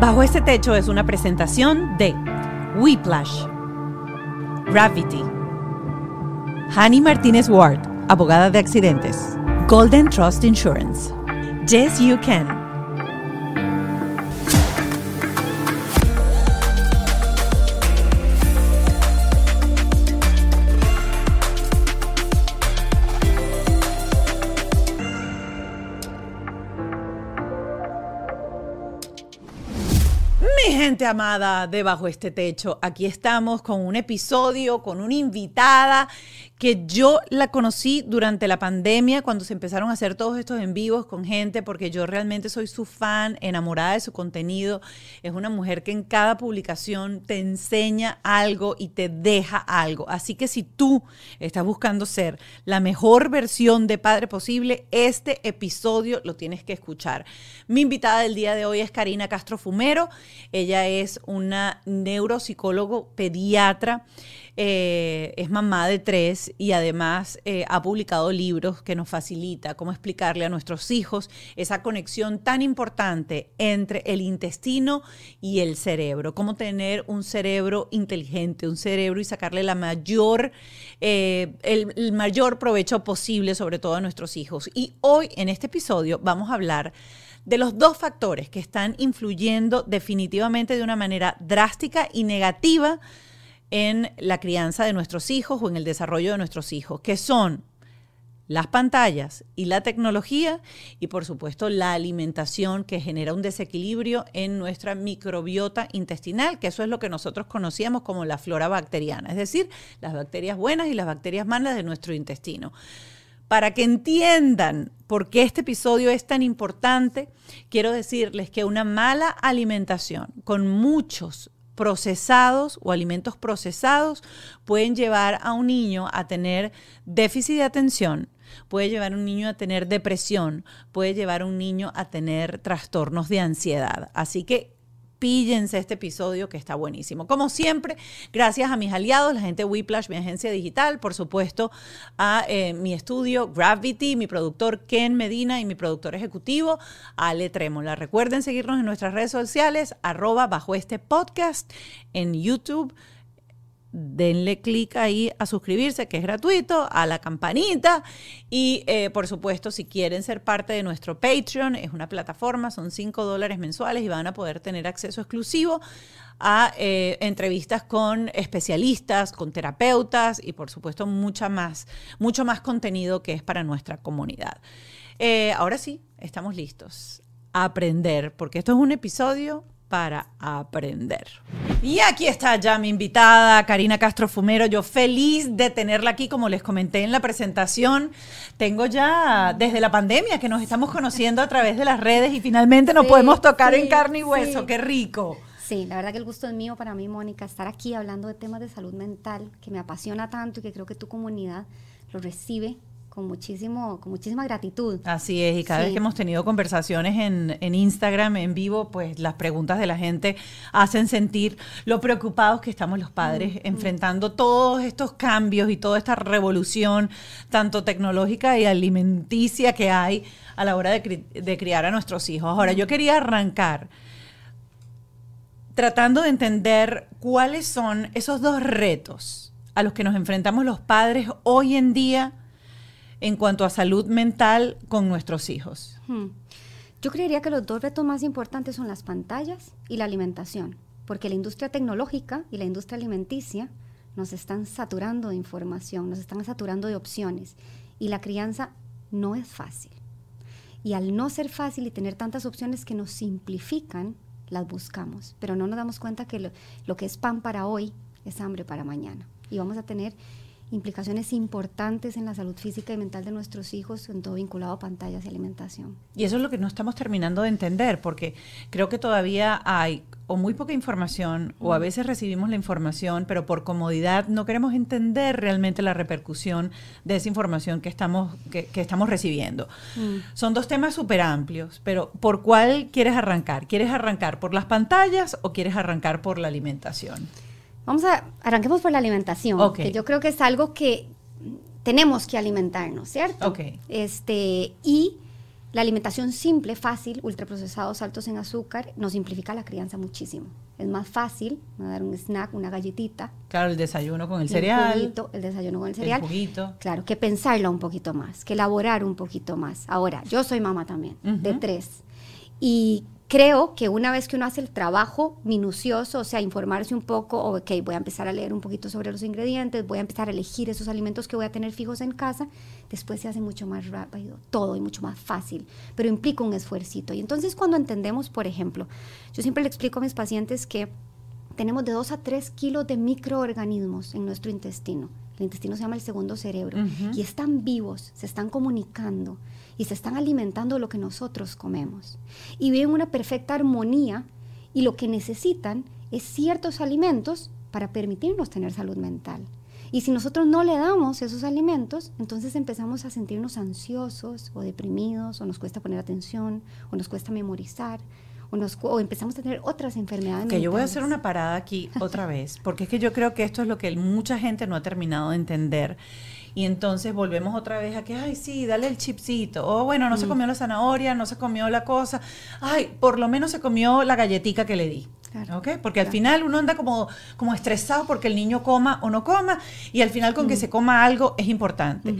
Bajo este techo es una presentación de Whiplash, Gravity, Hani Martínez Ward, abogada de accidentes, Golden Trust Insurance, Yes You Can. Gente amada debajo este techo, aquí estamos con un episodio, con una invitada que yo la conocí durante la pandemia cuando se empezaron a hacer todos estos en vivos con gente porque yo realmente soy su fan, enamorada de su contenido. Es una mujer que en cada publicación te enseña algo y te deja algo. Así que si tú estás buscando ser la mejor versión de padre posible, este episodio lo tienes que escuchar. Mi invitada del día de hoy es Karina Castro Fumero. Ella es una neuropsicólogo pediatra. Eh, es mamá de tres y además eh, ha publicado libros que nos facilita cómo explicarle a nuestros hijos esa conexión tan importante entre el intestino y el cerebro, cómo tener un cerebro inteligente, un cerebro y sacarle la mayor, eh, el, el mayor provecho posible, sobre todo a nuestros hijos. Y hoy en este episodio vamos a hablar de los dos factores que están influyendo definitivamente de una manera drástica y negativa en la crianza de nuestros hijos o en el desarrollo de nuestros hijos, que son las pantallas y la tecnología y por supuesto la alimentación que genera un desequilibrio en nuestra microbiota intestinal, que eso es lo que nosotros conocíamos como la flora bacteriana, es decir, las bacterias buenas y las bacterias malas de nuestro intestino. Para que entiendan por qué este episodio es tan importante, quiero decirles que una mala alimentación con muchos procesados o alimentos procesados pueden llevar a un niño a tener déficit de atención, puede llevar a un niño a tener depresión, puede llevar a un niño a tener trastornos de ansiedad. Así que píllense este episodio que está buenísimo. Como siempre, gracias a mis aliados, la gente de Whiplash, mi agencia digital, por supuesto, a eh, mi estudio Gravity, mi productor Ken Medina y mi productor ejecutivo Ale Trémola. Recuerden seguirnos en nuestras redes sociales, arroba bajo este podcast en YouTube denle clic ahí a suscribirse, que es gratuito, a la campanita y eh, por supuesto si quieren ser parte de nuestro Patreon, es una plataforma, son 5 dólares mensuales y van a poder tener acceso exclusivo a eh, entrevistas con especialistas, con terapeutas y por supuesto mucha más, mucho más contenido que es para nuestra comunidad. Eh, ahora sí, estamos listos a aprender, porque esto es un episodio para aprender. Y aquí está ya mi invitada, Karina Castro Fumero. Yo feliz de tenerla aquí, como les comenté en la presentación. Tengo ya desde la pandemia que nos estamos conociendo a través de las redes y finalmente nos Sí, podemos tocar sí, en carne y hueso. sí. Qué rico. Sí, la verdad que el gusto es mío para mí, Mónica, estar aquí hablando de temas de salud mental que me apasiona tanto y que creo que tu comunidad lo recibe con, muchísimo, con muchísima gratitud. Así es, y cada vez que hemos tenido conversaciones en, en Instagram en vivo, pues las preguntas de la gente hacen sentir lo preocupados que estamos los padres enfrentando todos estos cambios y toda esta revolución, tanto tecnológica y alimenticia que hay a la hora de, cri- de criar a nuestros hijos. Ahora, yo quería arrancar tratando de entender cuáles son esos dos retos a los que nos enfrentamos los padres hoy en día en cuanto a salud mental con nuestros hijos. Hmm. Yo creería que los dos retos más importantes son las pantallas y la alimentación, porque la industria tecnológica y la industria alimenticia nos están saturando de información, nos están saturando de opciones y la crianza no es fácil. Y al no ser fácil y tener tantas opciones que nos simplifican, las buscamos, pero no nos damos cuenta que lo, lo que es pan para hoy es hambre para mañana. Y vamos a tener implicaciones importantes en la salud física y mental de nuestros hijos, en todo vinculado a pantallas y alimentación. Y eso es lo que no estamos terminando de entender, porque creo que todavía hay o muy poca información, o a veces recibimos la información, pero por comodidad no queremos entender realmente la repercusión de esa información que estamos, que, que estamos recibiendo. Son dos temas súper amplios, pero ¿por cuál quieres arrancar? ¿Quieres arrancar por las pantallas o quieres arrancar por la alimentación? Vamos a, arranquemos por la alimentación, Ok. que yo creo que es algo que tenemos que alimentarnos, ¿cierto? Este, y la alimentación simple, fácil, ultraprocesados, altos en azúcar, nos simplifica la crianza muchísimo. Es más fácil dar un snack, una galletita, Claro, el desayuno con el el cereal, juguito, el desayuno con el cereal. juguito. Claro, que pensarla un poquito más, que elaborar un poquito más. Ahora, yo soy mamá también, de Ujú. tres. Y creo que una vez que uno hace el trabajo minucioso, o sea, informarse un poco, ok, voy a empezar a leer un poquito sobre los ingredientes, voy a empezar a elegir esos alimentos que voy a tener fijos en casa, después se hace mucho más rápido todo y mucho más fácil, pero implica un esfuercito. Y entonces cuando entendemos, por ejemplo, yo siempre le explico a mis pacientes que tenemos de 2 a 3 kilos de microorganismos en nuestro intestino. El intestino se llama el segundo cerebro Ujú. y están vivos, se están comunicando y se están alimentando de lo que nosotros comemos. Y viven una perfecta armonía y lo que necesitan es ciertos alimentos para permitirnos tener salud mental. Y si nosotros no le damos esos alimentos, entonces empezamos a sentirnos ansiosos o deprimidos, o nos cuesta poner atención, o nos cuesta memorizar, o, nos, o empezamos a tener otras enfermedades. Que yo voy a hacer una parada aquí otra vez, porque es que yo creo que esto es lo que mucha gente no ha terminado de entender. Y entonces volvemos otra vez a que, ay, sí, dale el chipsito. O bueno, no se comió la zanahoria, no se comió la cosa. Ay, por lo menos se comió la galletica que le di. Claro, ¿Ok? Porque al final uno anda como, como estresado porque el niño coma o no coma. Y al final con que se coma algo es importante.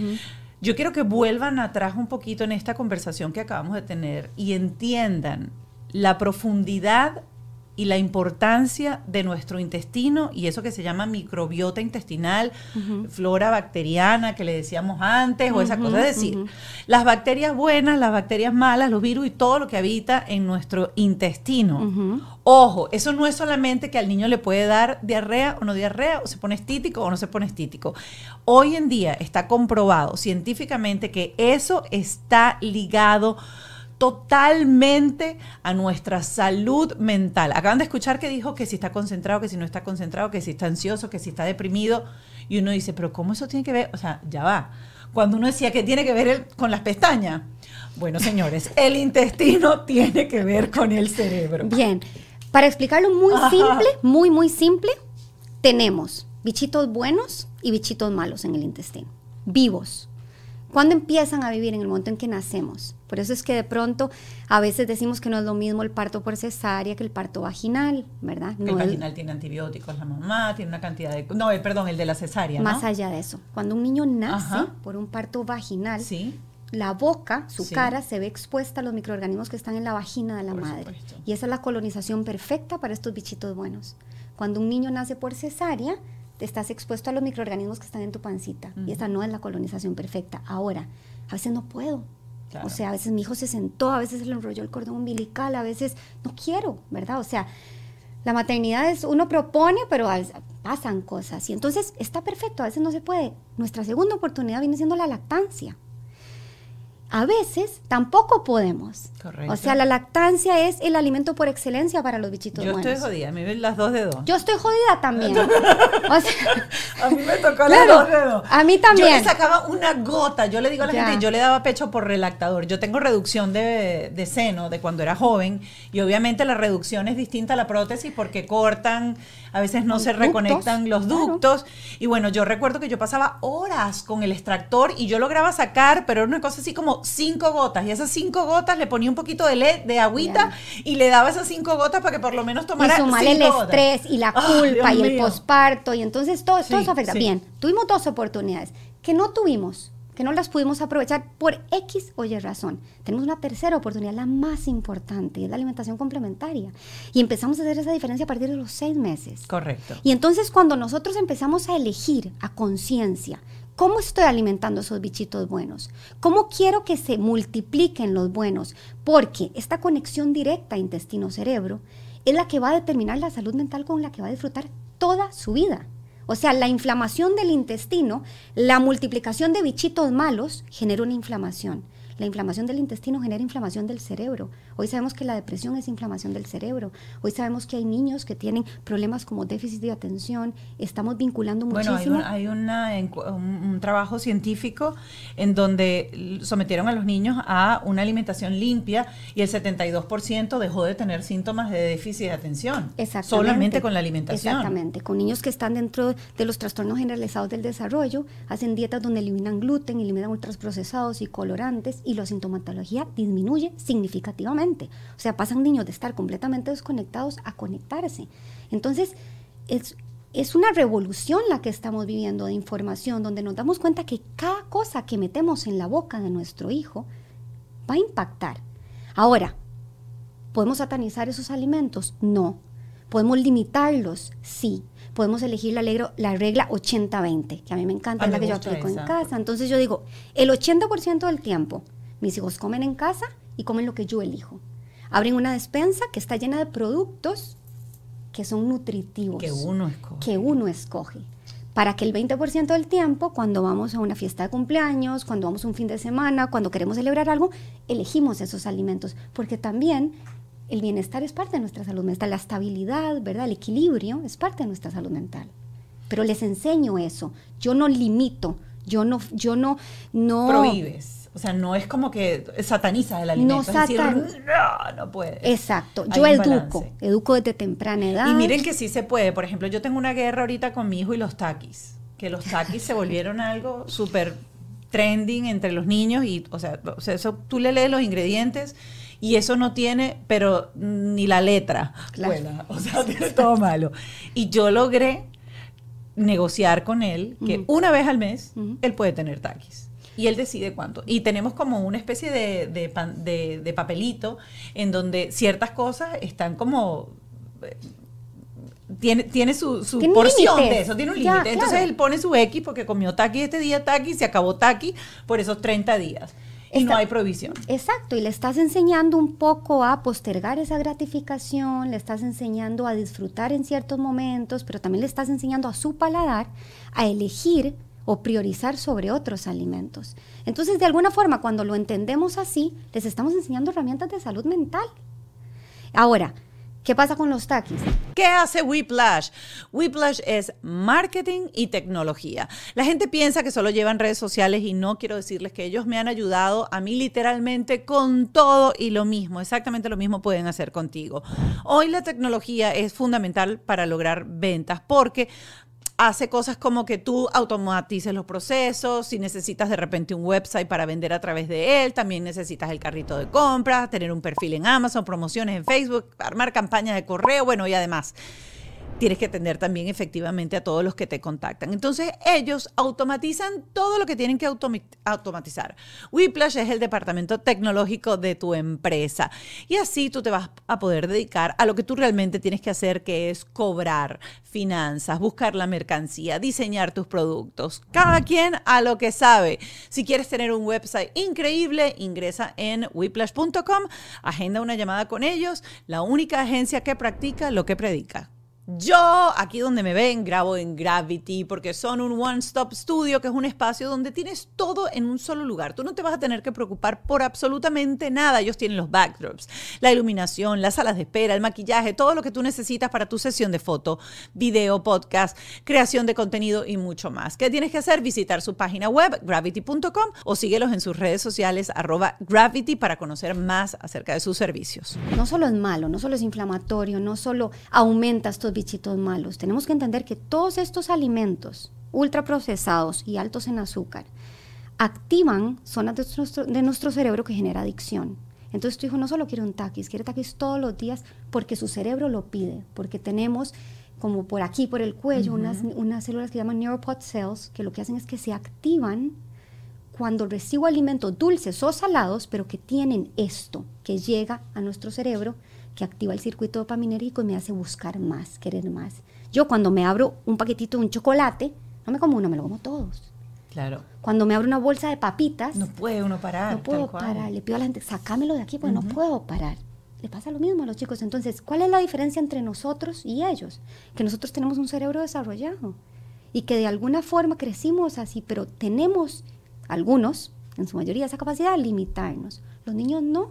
Yo quiero que vuelvan atrás un poquito en esta conversación que acabamos de tener y entiendan la profundidad y la importancia de nuestro intestino y eso que se llama microbiota intestinal, flora bacteriana que le decíamos antes o esa Ujú, cosa. Es decir, las bacterias buenas, las bacterias malas, los virus y todo lo que habita en nuestro intestino. Ojo, eso no es solamente que al niño le puede dar diarrea o no diarrea, o se pone estítico o no se pone estítico. Hoy en día está comprobado científicamente que eso está ligado totalmente a nuestra salud mental. Acaban de escuchar que dijo que si está concentrado, que si no está concentrado, que si está ansioso, que si está deprimido. Y uno dice, pero ¿cómo eso tiene que ver? O sea, ya va. Cuando uno decía que tiene que ver el- con las pestañas. Bueno, señores, el intestino tiene que ver con el cerebro. Bien, para explicarlo muy Ajá. simple, muy, muy simple, tenemos bichitos buenos y bichitos malos en el intestino, vivos. ¿Cuándo empiezan a vivir? En el momento en que nacemos. Por eso es que de pronto a veces decimos que no es lo mismo el parto por cesárea que el parto vaginal, ¿verdad? el No es- vaginal tiene antibióticos, la mamá tiene una cantidad de... No, el, perdón, el de la cesárea, más ¿no? allá de eso. Cuando un niño nace Ajá. por un parto vaginal, Sí. la boca, su Sí. cara, se ve expuesta a los microorganismos que están en la vagina de la Por madre. supuesto. Y esa es la colonización perfecta para estos bichitos buenos. Cuando un niño nace por cesárea, estás expuesto a los microorganismos que están en tu pancita. Y esa no es la colonización perfecta. Ahora, a veces no puedo. Claro. O sea, a veces mi hijo se sentó, a veces se le enrolló el cordón umbilical, a veces no quiero, ¿verdad? O sea, la maternidad es, uno propone, pero pasan cosas. Y entonces está perfecto, a veces no se puede. Nuestra segunda oportunidad viene siendo la lactancia. A veces tampoco podemos. Correcto. O sea, la lactancia es el alimento por excelencia para los bichitos Yo estoy jodida, me ven las dos de dos. Yo estoy jodida también. O sea, A mí me tocó Claro, las dos de dos. a mí también. Yo le sacaba una gota, yo le digo a la Ya. gente, yo le daba pecho por relactador. Yo tengo reducción de, de seno de cuando era joven y obviamente la reducción es distinta a la prótesis porque cortan, a veces no Los se ductos, reconectan los claro. ductos. Y bueno, yo recuerdo que yo pasaba horas con el extractor y yo lograba sacar, pero era una cosa así como cinco gotas. Y esas cinco gotas le ponía un poquito de, le- de agüita y le daba esas cinco gotas para que por lo menos y tomara sumarle el cinco gotas. estrés y la Ay, culpa Dios y el posparto y entonces todo, todo Sí, eso afecta. sí. Bien, tuvimos dos oportunidades que no tuvimos, que no las pudimos aprovechar por X o Y razón. Tenemos una tercera oportunidad, la más importante, es la alimentación complementaria. Y empezamos a hacer esa diferencia a partir de los seis meses. Correcto. Y entonces cuando nosotros empezamos a elegir a conciencia, ¿cómo estoy alimentando esos bichitos buenos? ¿Cómo quiero que se multipliquen los buenos? Porque esta conexión directa intestino-cerebro es la que va a determinar la salud mental con la que va a disfrutar toda su vida. O sea, la inflamación del intestino, la multiplicación de bichitos malos genera una inflamación. La inflamación del intestino genera inflamación del cerebro. Hoy sabemos que la depresión es inflamación del cerebro. Hoy sabemos que hay niños que tienen problemas como déficit de atención. Estamos vinculando Bueno, muchísimo. hay, un, hay una un, trabajo científico en donde sometieron a los niños a una alimentación limpia y el 72% dejó de tener síntomas de déficit de atención. Exactamente. Solamente con la alimentación. Exactamente. Con niños que están dentro de los trastornos generalizados del desarrollo, hacen dietas donde eliminan gluten, eliminan ultraprocesados y colorantes y la sintomatología disminuye significativamente. O sea, pasan niños de estar completamente desconectados a conectarse. Entonces, es, es una revolución la que estamos viviendo de información, donde nos damos cuenta que cada cosa que metemos en la boca de nuestro hijo va a impactar. Ahora, ¿Podemos satanizar esos alimentos? No. ¿Podemos limitarlos? Sí. Podemos elegir la, regla- la regla 80-20, que a mí me encanta, A es la mí que yo aplico en esa. casa. Entonces yo digo, el 80% del tiempo mis hijos comen en casa y comen lo que yo elijo. Abren una despensa que está llena de productos que son nutritivos. Que uno escoge. Que uno escoge. Para que el 20% del tiempo, cuando vamos a una fiesta de cumpleaños, cuando vamos a un fin de semana, cuando queremos celebrar algo, elegimos esos alimentos. Porque también el bienestar es parte de nuestra salud mental, la estabilidad, ¿verdad? El equilibrio es parte de nuestra salud mental. Pero les enseño eso. Yo no limito, yo no, yo no, no. Prohíbes. O sea, no es como que satanizas el alimento. No no, no puedes. Exacto. Hay Yo educo, balance. educo desde temprana edad. Y miren que sí se puede. Por ejemplo, yo tengo una guerra ahorita con mi hijo y los taquis. Que los taquis se volvieron algo súper trending entre los niños. Y, o sea, o sea, eso tú le lees los ingredientes y eso no tiene, pero ni la letra Claro. buena. O sea, tiene todo malo. Y yo logré negociar con él que una vez al mes él puede tener taquis. Y él decide cuánto. Y tenemos como una especie de, de pan- de- de papelito en donde ciertas cosas están como eh, tiene, tiene su, su Tiene porción límites. de eso, tiene un límite. Entonces claro. él pone su X porque comió taqui este día, taqui, se acabó taqui por esos 30 días. Y no hay prohibición. Exacto, y le estás enseñando un poco a postergar esa gratificación, le estás enseñando a disfrutar en ciertos momentos, pero también le estás enseñando a su paladar a elegir o priorizar sobre otros alimentos. Entonces, de alguna forma, cuando lo entendemos así, les estamos enseñando herramientas de salud mental. Ahora, ¿qué pasa con los taquis? ¿Qué hace Whiplash? Whiplash es marketing y tecnología. La gente piensa que solo llevan redes sociales y no quiero decirles que ellos me han ayudado a mí literalmente con todo y lo mismo, exactamente lo mismo pueden hacer contigo. Hoy la tecnología es fundamental para lograr ventas porque hace cosas como que tú automatices los procesos, si necesitas de repente un website para vender a través de él, también necesitas el carrito de compras, tener un perfil en Amazon, promociones en Facebook, armar campañas de correo, bueno, y además tienes que atender también efectivamente a todos los que te contactan. Entonces ellos automatizan todo lo que tienen que automatizar. Whiplash es el departamento tecnológico de tu empresa y así tú te vas a poder dedicar a lo que tú realmente tienes que hacer, que es cobrar finanzas, buscar la mercancía, diseñar tus productos. Cada quien a lo que sabe. Si quieres tener un website increíble, ingresa en whiplash.com, agenda una llamada con ellos, la única agencia que practica lo que predica. Yo, aquí donde me ven, grabo en Gravity porque son un one-stop studio, que es un espacio donde tienes todo en un solo lugar. Tú no te vas a tener que preocupar por absolutamente nada. Ellos tienen los backdrops, la iluminación, las salas de espera, el maquillaje, todo lo que tú necesitas para tu sesión de foto, video, podcast, creación de contenido y mucho más. ¿Qué tienes que hacer? Visitar su página web, gravity.com, o síguelos en sus redes sociales, arroba gravity, para conocer más acerca de sus servicios. No solo es malo, no solo es inflamatorio, no solo aumenta estos bichitos malos. Tenemos que entender que todos estos alimentos ultraprocesados y altos en azúcar activan zonas de nuestro, de nuestro cerebro que genera adicción. Entonces tu hijo no solo quiere un taquis, quiere taquis todos los días porque su cerebro lo pide, porque tenemos como por aquí, por el cuello, unas, unas células que llaman neuropod cells, que lo que hacen es que se activan cuando recibo alimentos dulces o salados, pero que tienen esto, que llega a nuestro cerebro, que activa el circuito dopaminérgico y me hace buscar más, querer más. Yo cuando me abro un paquetito de un chocolate, no me como uno, me lo como todos. Claro. Cuando me abro una bolsa de papitas, No puede uno parar. no puedo parar. Le pido a la gente, sácamelo de aquí porque no puedo parar. Le pasa lo mismo a los chicos. Entonces, ¿cuál es la diferencia entre nosotros y ellos? Que nosotros tenemos un cerebro desarrollado y que de alguna forma crecimos así, pero tenemos algunos, en su mayoría, esa capacidad de limitarnos. Los niños no.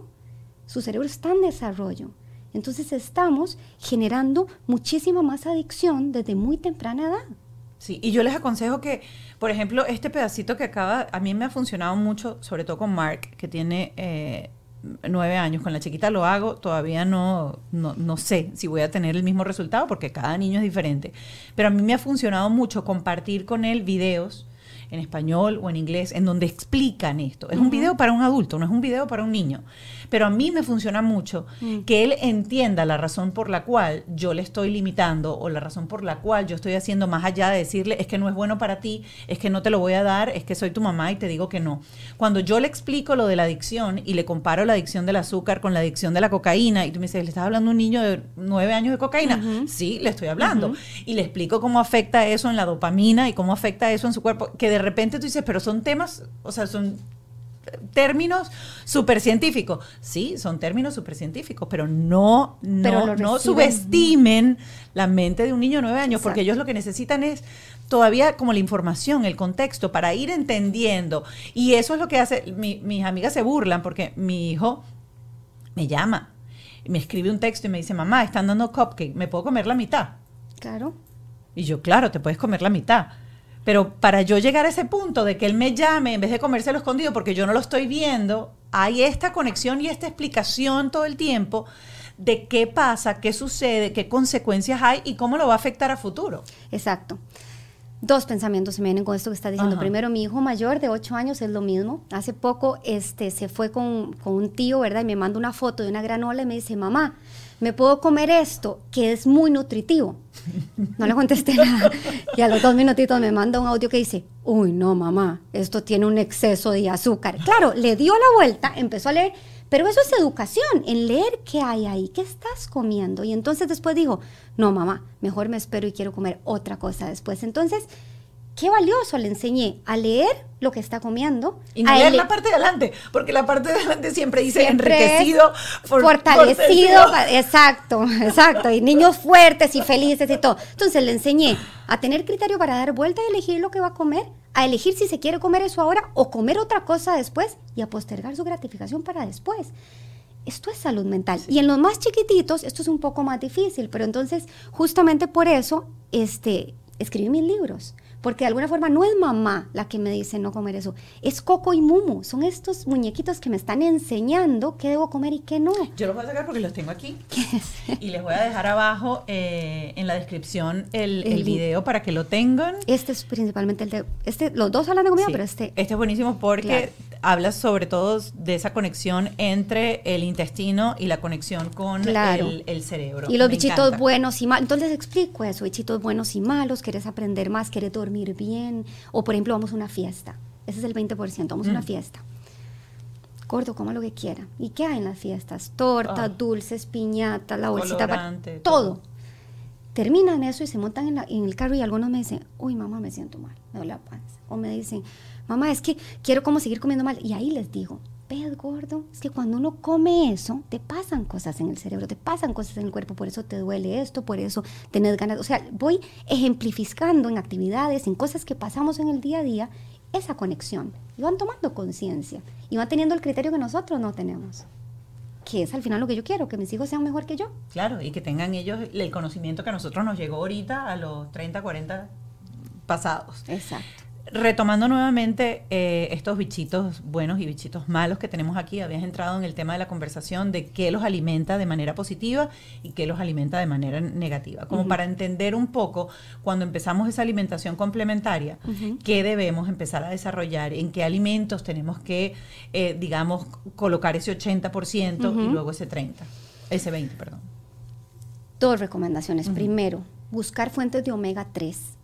Su cerebro está en desarrollo. Entonces estamos generando muchísima más adicción desde muy temprana edad. Sí, y yo les aconsejo que, por ejemplo, este pedacito que acaba, a mí me ha funcionado mucho, sobre todo con Mark, que tiene eh, nueve años. Con la chiquita lo hago, todavía no, no, no sé si voy a tener el mismo resultado porque cada niño es diferente. Pero a mí me ha funcionado mucho compartir con él videos en español o en inglés en donde explican esto. Es un video para un adulto, no es un video para un niño. Pero a mí me funciona mucho que él entienda la razón por la cual yo le estoy limitando o la razón por la cual yo estoy haciendo más allá de decirle es que no es bueno para ti, es que no te lo voy a dar, es que soy tu mamá y te digo que no. Cuando yo le explico lo de la adicción y le comparo la adicción del azúcar con la adicción de la cocaína y tú me dices, ¿le estás hablando a un niño de nueve años de cocaína? Sí, le estoy hablando. Y le explico cómo afecta eso en la dopamina y cómo afecta eso en su cuerpo, que de repente tú dices, pero son temas, o sea, son términos súper científicos. Sí, son términos súper científicos, pero no, no, Pero no subestimen la mente de un niño de nueve años, porque ellos lo que necesitan es todavía como la información, el contexto, para ir entendiendo. Y eso es lo que hace, mi- mis amigas se burlan porque mi hijo me llama, me escribe un texto y me dice, mamá, están dando cupcake, ¿me puedo comer la mitad? Claro. Y yo, claro, te puedes comer la mitad. Pero para yo llegar a ese punto de que él me llame en vez de comérselo escondido porque yo no lo estoy viendo, hay esta conexión y esta explicación todo el tiempo de qué pasa, qué sucede, qué consecuencias hay y cómo lo va a afectar a futuro. Exacto. Dos pensamientos se me vienen con esto que está diciendo. Ajá. Primero, mi hijo mayor de 8 años es lo mismo. Hace poco este, se fue con, con un tío, ¿verdad? Y me manda una foto de una granola y me dice, mamá, ¿me puedo comer esto? Que es muy nutritivo. No le contesté nada. Y a los dos minutitos me manda un audio que dice, uy, no, mamá, esto tiene un exceso de azúcar. Claro, le dio la vuelta, empezó a leer, pero eso es educación, en leer qué hay ahí, qué estás comiendo. Y entonces después dijo, no, mamá, mejor me espero y quiero comer otra cosa después. Entonces, qué valioso, le enseñé a leer lo que está comiendo. Y no a leer la parte de adelante, porque la parte de adelante siempre dice Siempre enriquecido, for- fortalecido, fortalecido. exacto, exacto, y niños fuertes y felices y todo. Entonces le enseñé a tener criterio para dar vuelta y elegir lo que va a comer, a elegir si se quiere comer eso ahora o comer otra cosa después y a postergar su gratificación para después. Esto es salud mental. Y en los más chiquititos esto es un poco más difícil, pero entonces justamente por eso este, escribí mis libros. Porque de alguna forma no es mamá la que me dice no comer eso, es Coco y Mumu. Son estos muñequitos que me están enseñando qué debo comer y qué no. Yo los voy a sacar porque los tengo aquí. Y les voy a dejar abajo eh, en la descripción el, el El link. video para que lo tengan. Este es principalmente el de... Este, los dos hablan de comida, Sí. pero este... es buenísimo porque habla sobre todo de esa conexión entre el intestino y la conexión con Claro. el, el cerebro. Y los Me bichitos encanta. buenos y malos. Entonces explico eso, bichitos buenos y malos, quieres aprender más, quieres dormir bien. O por ejemplo, vamos a una fiesta. Ese es el 20%, vamos a una Mm. fiesta. Gordo, coma lo que quiera. ¿Y qué hay en las fiestas? Tortas, Ah. dulces, piñatas, la bolsita, pa- Colorante, todo. todo. Terminan eso y se montan en, la- en el carro y algunos me dicen, uy, mamá, me siento mal, me duele la panza. O me dicen, mamá, es que quiero como seguir comiendo mal. Y ahí les digo, ves, gordo, es que cuando uno come eso, te pasan cosas en el cerebro, te pasan cosas en el cuerpo, por eso te duele esto, por eso tenés ganas. O sea, voy ejemplificando en actividades, en cosas que pasamos en el día a día, esa conexión. Y van tomando conciencia y van teniendo el criterio que nosotros no tenemos. Que es al final lo que yo quiero, que mis hijos sean mejor que yo. Claro, y que tengan ellos el conocimiento que a nosotros nos llegó ahorita a los 30, 40 pasados. Exacto. Retomando nuevamente eh, estos bichitos buenos y bichitos malos que tenemos aquí, habías entrado en el tema de la conversación de qué los alimenta de manera positiva y qué los alimenta de manera negativa. Como para entender un poco, cuando empezamos esa alimentación complementaria, qué debemos empezar a desarrollar, en qué alimentos tenemos que, eh, digamos, colocar ese 80% y luego ese 30%, ese 20%, perdón. Dos recomendaciones. Primero, buscar fuentes de omega 3.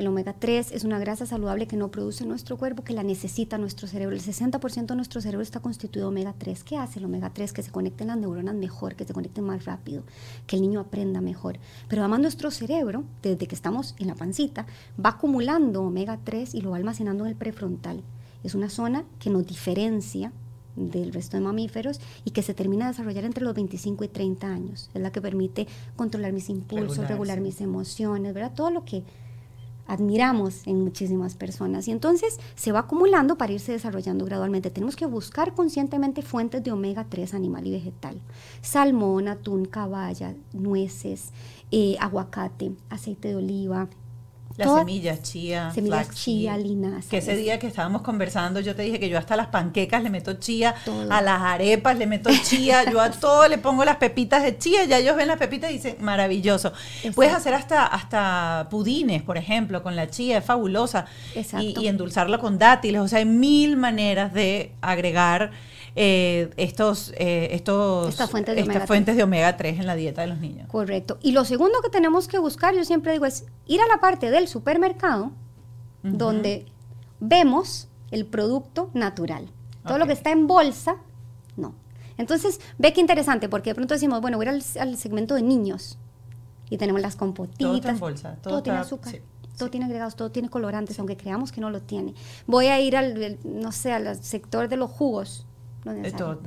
El omega 3 es una grasa saludable que no produce nuestro cuerpo, que la necesita nuestro cerebro. El 60% de nuestro cerebro está constituido de omega 3. ¿Qué hace el omega 3? Que se conecten las neuronas mejor, que se conecten más rápido, que el niño aprenda mejor. Pero además nuestro cerebro, desde que estamos en la pancita, va acumulando omega 3 y lo va almacenando en el prefrontal. Es una zona que nos diferencia del resto de mamíferos y que se termina de desarrollar entre los 25 y 30 años. Es la que permite controlar mis impulsos, regular mis emociones, ¿verdad? Todo lo que admiramos en muchísimas personas. Y entonces se va acumulando para irse desarrollando gradualmente. Tenemos que buscar conscientemente fuentes de omega 3 animal y vegetal. Salmón, atún, caballa, nueces, eh, aguacate, aceite de oliva, las semillas chía. Semillas chía, linaza. Que ese día que estábamos conversando, yo te dije que yo hasta las panquecas le meto chía, a las arepas le meto chía, yo a todo le pongo las pepitas de chía, ya ellos ven las pepitas y dicen, maravilloso. Puedes hacer hasta, hasta pudines, por ejemplo, con la chía, es fabulosa. Y, y endulzarlo con dátiles, o sea, hay mil maneras de agregar eh, estos, eh, estos, estas fuentes, de, omega 3 en la dieta de los niños. Correcto. Y lo segundo que tenemos que buscar, yo siempre digo, es ir a la parte del supermercado donde vemos el producto natural. Todo lo que está en bolsa, no. Entonces, ve qué interesante, porque de pronto decimos, bueno, voy al, segmento de niños y tenemos las compotitas. Todo en bolsa. Todo, tiene azúcar. todo tiene agregados, todo tiene colorantes, aunque creamos que no lo tiene. Voy a ir al, no sé, al sector de los jugos no es necesario.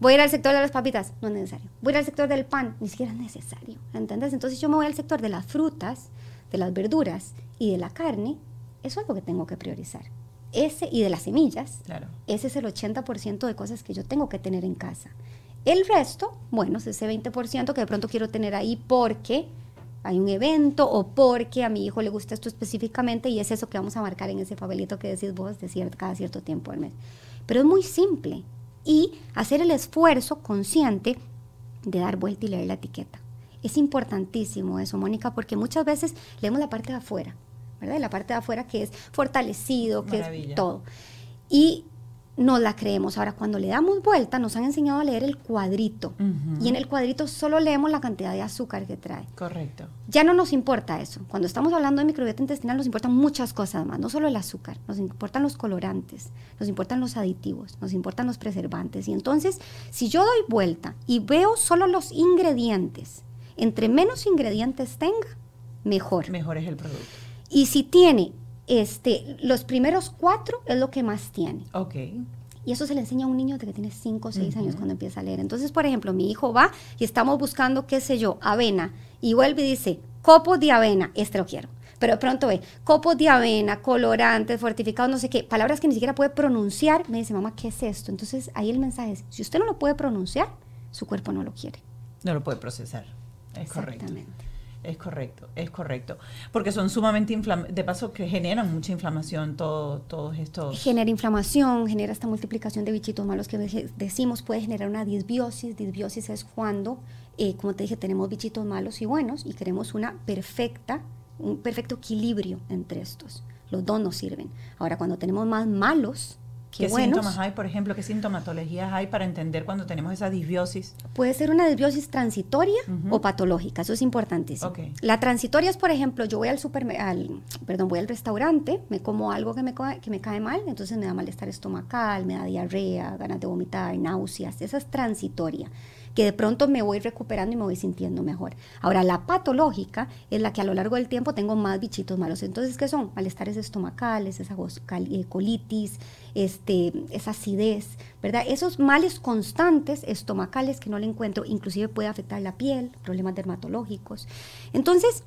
Voy a ir al sector de las papitas, no es necesario. Voy a ir al sector del pan, ni siquiera es necesario. ¿Entendés? Entonces yo me voy al sector de las frutas, de las verduras y de la carne, eso es lo que tengo que priorizar. Ese y de las semillas, claro. ese es el 80% de cosas que yo tengo que tener en casa. El resto, bueno, es ese 20% que de pronto quiero tener ahí porque hay un evento o porque a mi hijo le gusta esto específicamente y es eso que vamos a marcar en ese papelito que decís vos de cada cierto tiempo del mes. Pero es muy simple y hacer el esfuerzo consciente de dar vuelta y leer la etiqueta. Es importantísimo eso, Mónica, porque muchas veces leemos la parte de afuera, ¿verdad? La parte de afuera que es fortalecido, que es todo. Y no la creemos. Ahora, cuando le damos vuelta, nos han enseñado a leer el cuadrito. Y en el cuadrito solo leemos la cantidad de azúcar que trae. Correcto. Ya no nos importa eso. Cuando estamos hablando de microbiota intestinal, nos importan muchas cosas más. No solo el azúcar, nos importan los colorantes, nos importan los aditivos, nos importan los preservantes. Y entonces, si yo doy vuelta y veo solo los ingredientes, entre menos ingredientes tenga, mejor. Mejor es el producto. Y si tiene este, los primeros cuatro es lo que más tiene. Ok. Y eso se le enseña a un niño de que tiene cinco o seis años cuando empieza a leer. Entonces, por ejemplo, mi hijo va y estamos buscando, qué sé yo, avena. Y vuelve y dice, copos de avena, este lo quiero. Pero de pronto ve, copos de avena, colorantes, fortificados, no sé qué, palabras que ni siquiera puede pronunciar. Me dice, mamá, ¿qué es esto? Entonces, ahí el mensaje es, si usted no lo puede pronunciar, su cuerpo no lo quiere. No lo puede procesar. Es correcto. Es correcto, es correcto. Porque son sumamente de paso que generan mucha inflamación todo, todos estos. Genera inflamación, genera esta multiplicación de bichitos malos que decimos, puede generar una disbiosis. Disbiosis es cuando, eh, como te dije, tenemos bichitos malos y buenos y queremos una perfecta, un perfecto equilibrio entre estos. Los dos nos sirven. Ahora, cuando tenemos más malos, ¿Qué, síntomas hay, por ejemplo? ¿Qué sintomatologías hay para entender cuando tenemos esa disbiosis? Puede ser una disbiosis transitoria o patológica, eso es importantísimo. La transitoria es, por ejemplo, yo voy al supermercado, perdón, voy al restaurante, me como algo que me, que me cae mal, entonces me da malestar estomacal, me da diarrea, ganas de vomitar, náuseas, esa es transitoria que de pronto me voy recuperando y me voy sintiendo mejor. Ahora, la patológica es la que a lo largo del tiempo tengo más bichitos malos. Entonces, ¿qué son? Malestares estomacales, esa eh, colitis, este, esa acidez, ¿verdad? Esos males constantes estomacales que no le encuentro, inclusive puede afectar la piel, problemas dermatológicos. Entonces,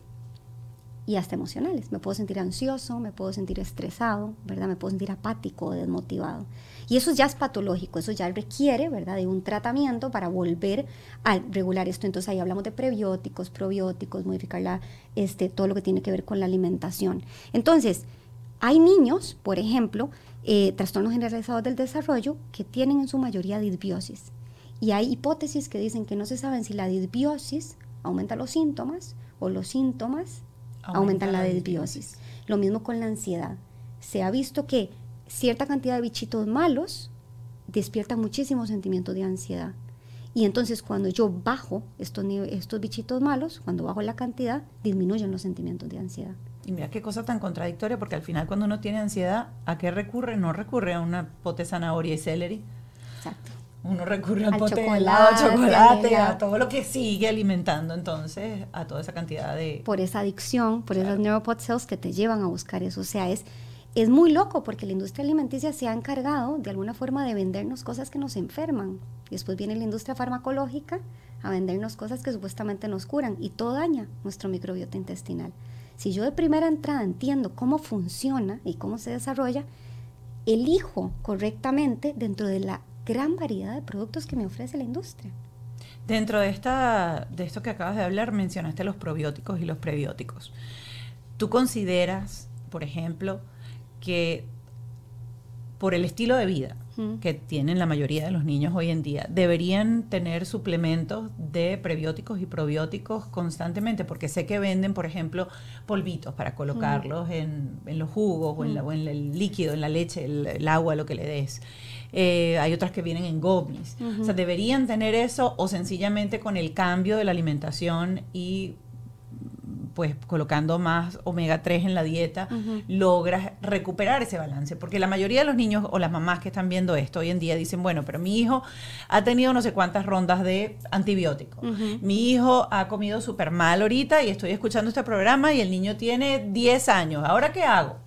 y hasta emocionales. Me puedo sentir ansioso, me puedo sentir estresado, ¿verdad? Me puedo sentir apático desmotivado. Y eso ya es patológico, eso ya requiere, ¿verdad?, de un tratamiento para volver a regular esto. Entonces ahí hablamos de prebióticos, probióticos, modificar la, este, todo lo que tiene que ver con la alimentación. Entonces, hay niños, por ejemplo, eh, trastornos generalizados del desarrollo que tienen en su mayoría disbiosis. Y hay hipótesis que dicen que no se saben si la disbiosis aumenta los síntomas o los síntomas aumentan la disbiosis. Lo mismo con la ansiedad. Se ha visto que cierta cantidad de bichitos malos despiertan muchísimo sentimiento de ansiedad. Y entonces cuando yo bajo estos, estos bichitos malos, cuando bajo la cantidad, disminuyen los sentimientos de ansiedad. Y mira qué cosa tan contradictoria, porque al final cuando uno tiene ansiedad, ¿a qué recurre? No recurre a una pote zanahoria y celery. Exacto. Uno recurre al, Al pote de chocolate, helado, chocolate, a- todo lo que sigue alimentando entonces a toda esa cantidad de... Por esa adicción, por esas neuropod cells que te llevan a buscar eso. O sea, es, es muy loco porque la industria alimenticia se ha encargado de alguna forma de vendernos cosas que nos enferman. Después viene la industria farmacológica a vendernos cosas que supuestamente nos curan y todo daña nuestro microbiota intestinal. Si yo de primera entrada entiendo cómo funciona y cómo se desarrolla, elijo correctamente dentro de la gran variedad de productos que me ofrece la industria. Dentro de, esta, de esto que acabas de hablar, mencionaste los probióticos y los prebióticos. ¿Tú consideras, por ejemplo, que por el estilo de vida que tienen la mayoría de los niños hoy en día, deberían tener suplementos de prebióticos y probióticos constantemente? Porque sé que venden, por ejemplo, polvitos para colocarlos en, en los jugos o en, la- o en el líquido, en la leche, el, el agua, lo que le des. Eh, hay otras que vienen en gummies. O sea, ¿deberían tener eso o sencillamente con el cambio de la alimentación y pues colocando más omega 3 en la dieta, logras recuperar ese balance. Porque la mayoría de los niños o las mamás que están viendo esto hoy en día dicen, bueno, pero mi hijo ha tenido no sé cuántas rondas de antibióticos. Mi hijo ha comido súper mal ahorita y estoy escuchando este programa y el niño tiene 10 años. ¿Ahora qué hago?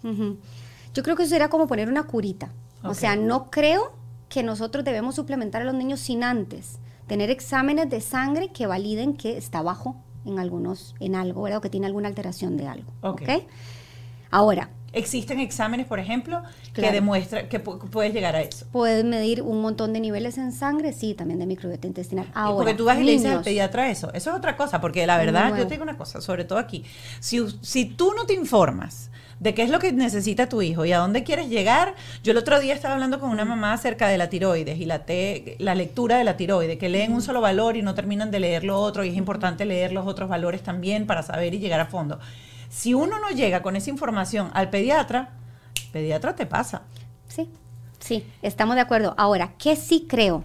Yo creo que eso sería como poner una curita. O sea, no creo que nosotros debemos suplementar a los niños sin antes tener exámenes de sangre que validen que está bajo en algunos, en algo, ¿verdad? O que tiene alguna alteración de algo. Ok. ¿ok? Ahora, Existen exámenes, por ejemplo, que Claro. demuestran que pu- puedes llegar a eso. puedes medir un montón de niveles en sangre, sí, también de microbiota intestinal. Ahora, porque tú vas y le dices al niños, pediatra eso. Eso es otra cosa, porque la verdad, yo te digo una cosa, sobre todo aquí. Si, si tú no te informas de qué es lo que necesita tu hijo y a dónde quieres llegar, yo el otro día estaba hablando con una mamá acerca de la tiroides y la, te- la lectura de la tiroides, que leen un solo valor y no terminan de leer lo otro, y es importante leer los otros valores también para saber y llegar a fondo. Si uno no llega con esa información al pediatra, el pediatra te pasa. Sí, sí, estamos de acuerdo. Ahora, ¿qué sí creo?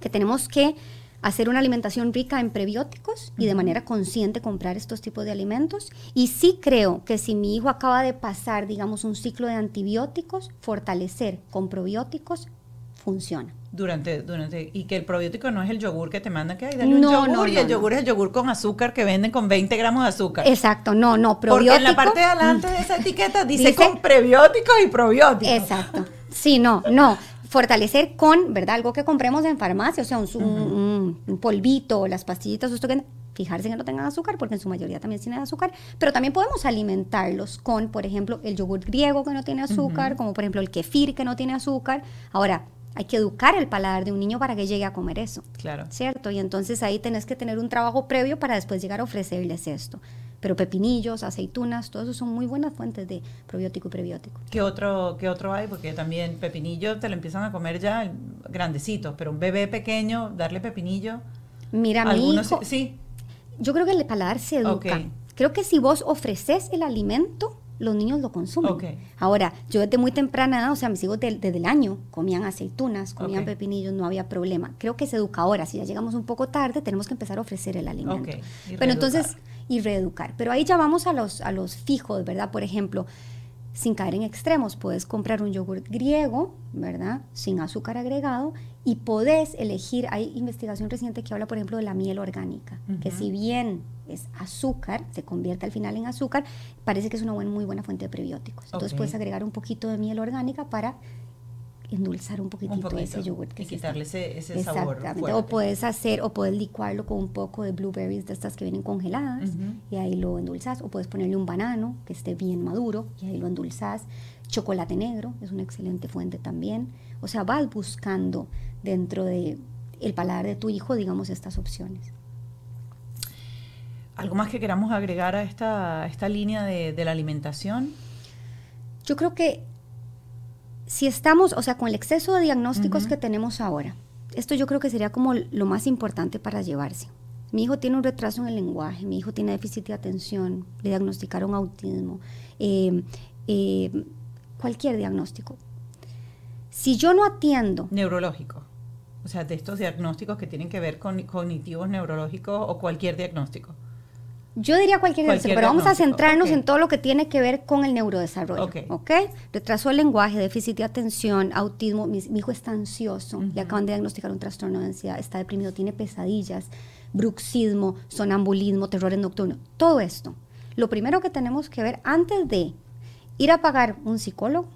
que tenemos que hacer una alimentación rica en prebióticos y de manera consciente comprar estos tipos de alimentos. Y sí creo que si mi hijo acaba de pasar, digamos, un ciclo de antibióticos, fortalecer con probióticos funciona. Durante, durante, y que el probiótico no es el yogur que te mandan que hay, dale un No, yogur no, y no, el yogur es el yogur con azúcar que venden con 20 gramos de azúcar. Exacto, no, no, Porque probiótico. en la parte de adelante de esa etiqueta dice, Dice- con prebióticos y probióticos. Exacto. Sí, no, no. Fortalecer con, ¿verdad? Algo que compremos en farmacia, o sea, un, un- un polvito, las pastillitas, esto que fijarse que no tengan azúcar, porque en su mayoría también tienen azúcar, pero también podemos alimentarlos con, por ejemplo, el yogur griego que no tiene azúcar, como por ejemplo el kefir que no tiene azúcar. Ahora, hay que educar el paladar de un niño para que llegue a comer eso. Claro. ¿Cierto? Y entonces ahí tenés que tener un trabajo previo para después llegar a ofrecerles esto. Pero pepinillos, aceitunas, todo eso son muy buenas fuentes de probiótico y prebiótico. ¿Qué otro, ¿Qué otro hay? Porque también pepinillo te lo empiezan a comer ya grandecitos, pero un bebé pequeño, darle pepinillo. Mira, mi hijo, sí. yo creo que el paladar se educa. Creo que si vos ofreces el alimento, los niños lo consumen. Ok. Ahora, yo desde muy temprana edad, o sea, mis hijos del- desde el año comían aceitunas, comían pepinillos, no había problema. Creo que se educa ahora. Si ya llegamos un poco tarde, tenemos que empezar a ofrecer el alimento. Ok, y Pero entonces. Y reeducar. Pero ahí ya vamos a los, a los fijos, ¿verdad? Por ejemplo, sin caer en extremos, puedes comprar un yogur griego, ¿verdad? Sin azúcar agregado y podés elegir, hay investigación reciente que habla, por ejemplo, de la miel orgánica, que si bien es azúcar, se convierte al final en azúcar, parece que es una buena, muy buena fuente de prebióticos. Entonces puedes agregar un poquito de miel orgánica para endulzar un poquitito, Un poquito, ese yogur que y está- quitarle ese- sabor Exactamente. O puedes hacer, o puedes licuarlo con un poco de blueberries de estas que vienen congeladas y ahí lo endulzas. O puedes ponerle un banano que esté bien maduro y ahí lo endulzas. Chocolate negro es una excelente fuente también. O sea, vas buscando dentro de el paladar de tu hijo, digamos, estas opciones. ¿Algo más que queramos agregar a esta, a esta línea de, de la alimentación? Yo creo que si estamos, o sea, con el exceso de diagnósticos que tenemos ahora, esto yo creo que sería como lo más importante para llevarse. Mi hijo tiene un retraso en el lenguaje, mi hijo tiene déficit de atención, le diagnosticaron autismo, eh, eh, cualquier diagnóstico. Si yo no atiendo Neurológico. O sea, de estos diagnósticos que tienen que ver con cognitivos, neurológicos o cualquier diagnóstico. Yo diría cualquier, Cualquier pero vamos a centrarnos en todo lo que tiene que ver con el neurodesarrollo. Ok. ¿Ok? Retraso del lenguaje, déficit de atención, autismo. Mi, mi hijo está ansioso, le acaban de diagnosticar un trastorno de ansiedad, está deprimido, tiene pesadillas, bruxismo, sonambulismo, terrores nocturnos. Todo esto. Lo primero que tenemos que ver antes de ir a pagar un psicólogo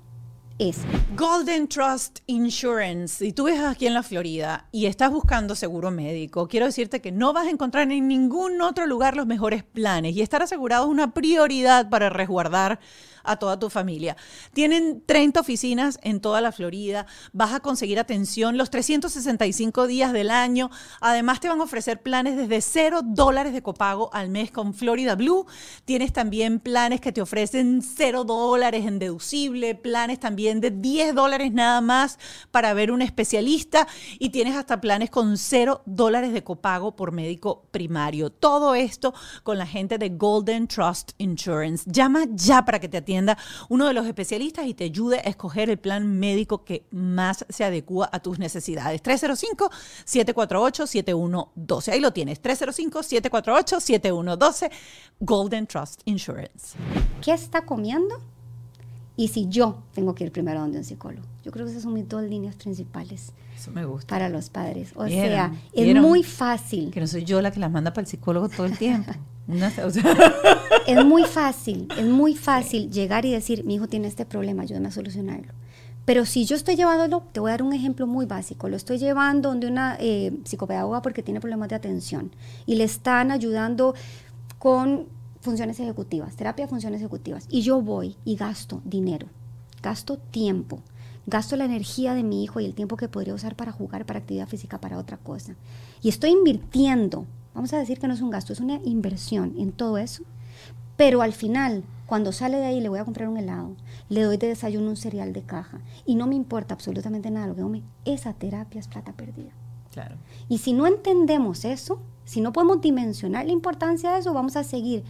es Golden Trust Insurance. Si tú ves aquí en la Florida y estás buscando seguro médico, quiero decirte que no vas a encontrar en ningún otro lugar los mejores planes y estar asegurado es una prioridad para resguardar a toda tu familia. Tienen 30 oficinas en toda la Florida, vas a conseguir atención los 365 días del año, además te van a ofrecer planes desde 0 dólares de copago al mes con Florida Blue, tienes también planes que te ofrecen 0 dólares en deducible, planes también de 10 dólares nada más para ver un especialista y tienes hasta planes con 0 dólares de copago por médico primario. Todo esto con la gente de Golden Trust Insurance. Llama ya para que te atienda uno de los especialistas y te ayude a escoger el plan médico que más se adecua a tus necesidades. 305-748-7112. Ahí lo tienes. 305-748-7112. Golden Trust Insurance. qué está comiendo y si yo tengo que ir primero donde un psicólogo. Yo creo que esas son mis dos líneas principales Eso me gusta. para los padres. O ¿Vieron? sea, es ¿Vieron? muy fácil. Que no soy yo la que las manda para el psicólogo todo el tiempo. Es muy fácil, es muy fácil llegar y decir, mi hijo tiene este problema, ayúdame a solucionarlo. Pero si yo estoy llevándolo, te voy a dar un ejemplo muy básico, lo estoy llevando donde una eh, psicopedagoga porque tiene problemas de atención y le están ayudando con funciones ejecutivas, terapia de funciones ejecutivas. Y yo voy y gasto dinero, gasto tiempo, gasto la energía de mi hijo y el tiempo que podría usar para jugar, para actividad física, para otra cosa. Y estoy invirtiendo, vamos a decir que no es un gasto, es una inversión en todo eso. Pero al final, cuando sale de ahí, le voy a comprar un helado, le doy de desayuno un cereal de caja y no me importa absolutamente nada lo que come, esa terapia es plata perdida. claro. Y si no entendemos eso, si no podemos dimensionar la importancia de eso, vamos a seguir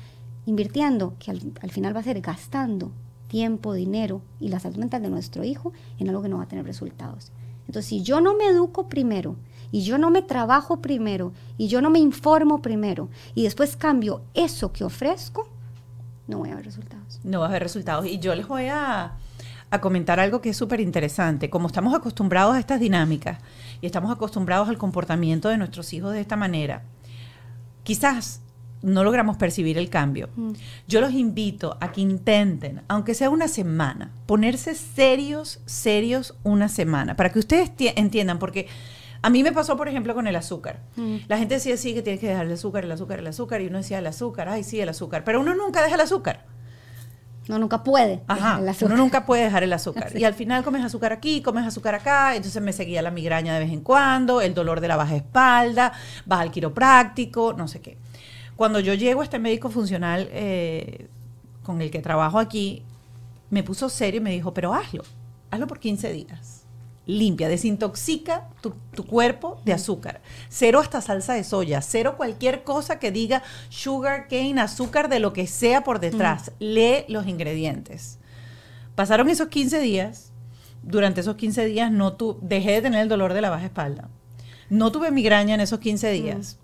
invirtiendo, que al, al final va a ser gastando tiempo, dinero y la salud mental de nuestro hijo en algo que no va a tener resultados. Entonces, si yo no me educo primero y yo no me trabajo primero y yo no me informo primero y después cambio eso que ofrezco, no voy a ver resultados. no vas a ver resultados. Y yo les voy a, a comentar algo que es súper interesante. Como estamos acostumbrados a estas dinámicas y estamos acostumbrados al comportamiento de nuestros hijos de esta manera, quizás no logramos percibir el cambio. Yo los invito a que intenten, aunque sea una semana, ponerse serios, serios una semana, para que ustedes ti- entiendan, porque a mí me pasó, por ejemplo, con el azúcar. La gente decía, sí, que tienes que dejar el azúcar, el azúcar, el azúcar, y uno decía, el azúcar, ay, sí, el azúcar, pero uno nunca deja el azúcar. No, nunca puede. Ajá, dejar el azúcar. uno nunca puede dejar el azúcar. Y al final comes azúcar aquí, comes azúcar acá, entonces me seguía la migraña de vez en cuando, el dolor de la baja espalda, vas al quiropráctico, no sé qué. Cuando yo llego a este médico funcional eh, con el que trabajo aquí, me puso serio y me dijo, pero hazlo, hazlo por 15 días. Limpia, desintoxica tu, tu cuerpo de azúcar. Cero hasta salsa de soya, cero cualquier cosa que diga sugar cane, azúcar de lo que sea por detrás. Lee los ingredientes. Pasaron esos 15 días. Durante esos 15 días no tu, dejé de tener el dolor de la baja espalda. No tuve migraña en esos 15 días.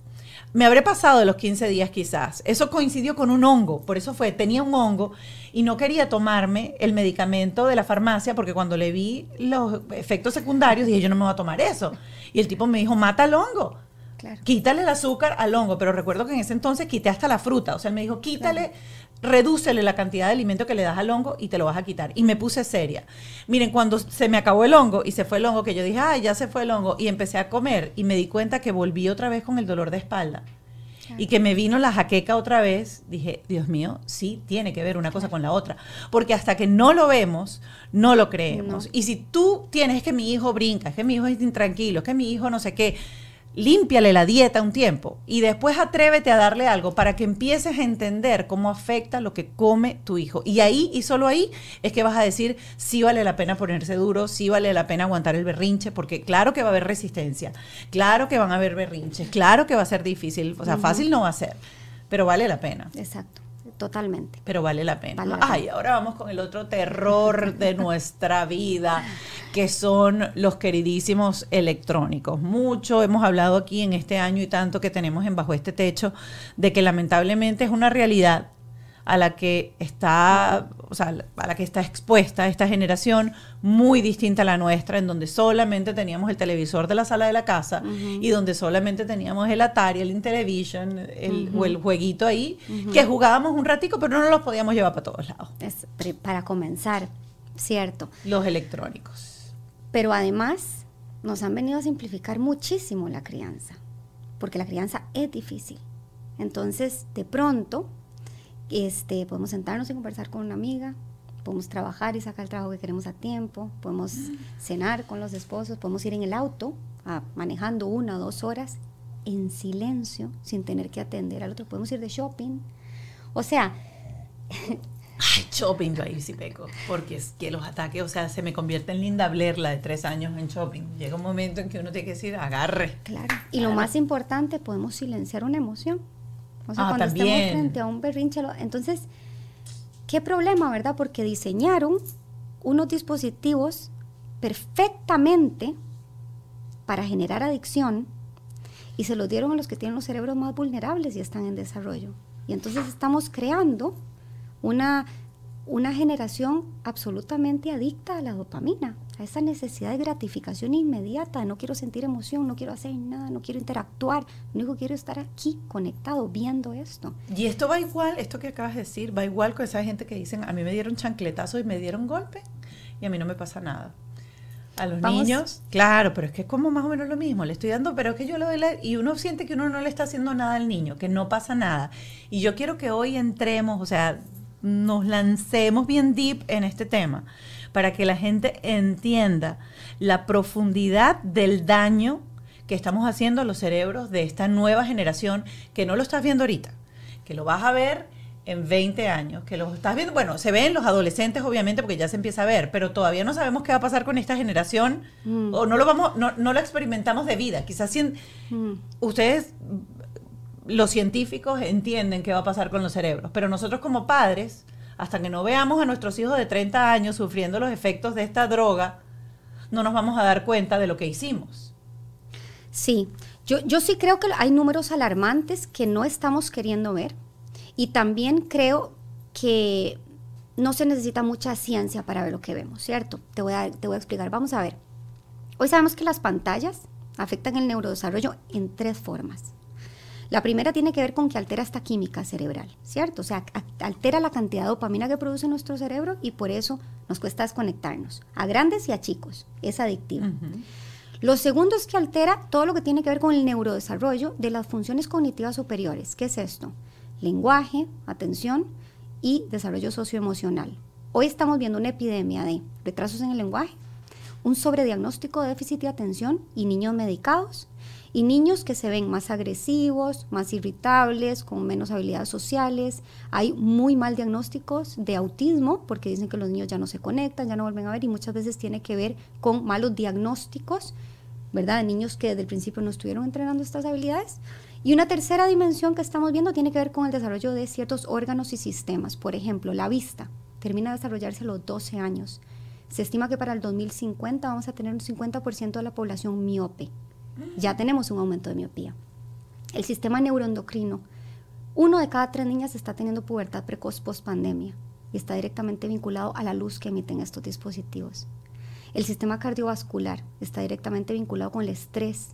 Me habré pasado de los 15 días quizás. Eso coincidió con un hongo, por eso fue, tenía un hongo y no quería tomarme el medicamento de la farmacia porque cuando le vi los efectos secundarios dije, yo no me voy a tomar eso. Y el tipo me dijo, mata el hongo. Claro. Quítale el azúcar al hongo, pero recuerdo que en ese entonces quité hasta la fruta. O sea, él me dijo, quítale, redúcele la cantidad de alimento que le das al hongo y te lo vas a quitar. Y me puse seria. Miren, cuando se me acabó el hongo y se fue el hongo, que yo dije, ay, ya se fue el hongo, y empecé a comer y me di cuenta que volví otra vez con el dolor de espalda. Y que me vino la jaqueca otra vez, dije, Dios mío, sí, tiene que ver una cosa con la otra. Porque hasta que no lo vemos, no lo creemos. Y si tú tienes es que mi hijo brinca, es que mi hijo es intranquilo, es que mi hijo no sé qué, límpiale la dieta un tiempo y después atrévete a darle algo para que empieces a entender cómo afecta lo que come tu hijo. Y ahí y solo ahí es que vas a decir si vale la pena ponerse duro, si vale la pena aguantar el berrinche, porque claro que va a haber resistencia, claro que van a haber berrinches, claro que va a ser difícil, o sea, fácil no va a ser, pero vale la pena. Exacto. Totalmente. Pero vale la pena. Vale la Ay, ahora vamos con el otro terror de nuestra vida, que son los queridísimos electrónicos. Mucho hemos hablado aquí en este año y tanto que tenemos en Bajo este Techo de que lamentablemente es una realidad a la que está, o sea, a la que está expuesta esta generación muy distinta a la nuestra, en donde solamente teníamos el televisor de la sala de la casa y donde solamente teníamos el Atari, el Intellivision, el, o el jueguito ahí, que jugábamos un ratico, pero no los podíamos llevar para todos lados. Es para comenzar, cierto. Los electrónicos. Pero además nos han venido a simplificar muchísimo la crianza, porque la crianza es difícil. Entonces, de pronto, este, podemos sentarnos y conversar con una amiga, podemos trabajar y sacar el trabajo que queremos a tiempo, podemos cenar con los esposos, podemos ir en el auto ah, manejando una o dos horas en silencio, sin tener que atender al otro, podemos ir de shopping. O sea, Ay, shopping, yo ahí sí peco, porque es que los ataques, o sea, se me convierte en Linda Blair, la de tres años en shopping. Llega un momento en que uno tiene que decir, agarre. Claro. Y lo más importante, podemos silenciar una emoción. O sea, Ah, cuando también. estemos frente a un berrinche, entonces, qué problema, ¿verdad? Porque diseñaron unos dispositivos perfectamente para generar adicción y se los dieron a los que tienen los cerebros más vulnerables y están en desarrollo. Y entonces estamos creando una, una generación absolutamente adicta a la dopamina, a esa necesidad de gratificación inmediata, no quiero sentir emoción, no quiero hacer nada, no quiero interactuar, lo único que quiero es estar aquí conectado, viendo esto. Y esto va igual, esto que acabas de decir, va igual con esa gente que dicen, a mí me dieron chancletazos y me dieron golpe y a mí no me pasa nada. A los Vamos- niños, claro, pero es que es como más o menos lo mismo, le estoy dando, pero es que yo le doy la, y uno siente que uno no le está haciendo nada al niño, que no pasa nada. Y yo quiero que hoy entremos, o sea, nos lancemos bien deep en este tema, para que la gente entienda la profundidad del daño que estamos haciendo a los cerebros de esta nueva generación, que no lo estás viendo ahorita, que lo vas a ver en 20 años, que lo estás viendo, bueno, se ve en los adolescentes obviamente porque ya se empieza a ver, pero todavía no sabemos qué va a pasar con esta generación o no lo vamos, no, no lo experimentamos de vida. Quizás si en- ustedes, los científicos entienden qué va a pasar con los cerebros, pero nosotros como padres, hasta que no veamos a nuestros hijos de 30 años sufriendo los efectos de esta droga, no nos vamos a dar cuenta de lo que hicimos. Sí, yo, yo sí creo que hay números alarmantes que no estamos queriendo ver y también creo que no se necesita mucha ciencia para ver lo que vemos, ¿cierto? Te voy a, te voy a explicar. Vamos a ver. Hoy sabemos que las pantallas afectan el neurodesarrollo en tres formas. La primera tiene que ver con que altera esta química cerebral, ¿cierto? O sea, altera la cantidad de dopamina que produce nuestro cerebro y por eso nos cuesta desconectarnos, a grandes y a chicos. Es adictivo. Lo segundo es que altera todo lo que tiene que ver con el neurodesarrollo de las funciones cognitivas superiores. ¿Qué es esto? Lenguaje, atención y desarrollo socioemocional. Hoy estamos viendo una epidemia de retrasos en el lenguaje, un sobrediagnóstico de déficit de atención y niños medicados y niños que se ven más agresivos, más irritables, con menos habilidades sociales. Hay muy mal diagnósticos de autismo porque dicen que los niños ya no se conectan, ya no vuelven a ver y muchas veces tiene que ver con malos diagnósticos, ¿verdad? De niños que desde el principio no estuvieron entrenando estas habilidades. Y una tercera dimensión que estamos viendo tiene que ver con el desarrollo de ciertos órganos y sistemas. Por ejemplo, la vista termina de desarrollarse a los 12 años. Se estima que para el 2050 vamos a tener un 50% de la población miope. Ya tenemos un aumento de miopía. El sistema neuroendocrino. Uno de cada tres niñas está teniendo pubertad precoz post pandemia y está directamente vinculado a la luz que emiten estos dispositivos. El sistema cardiovascular está directamente vinculado con el estrés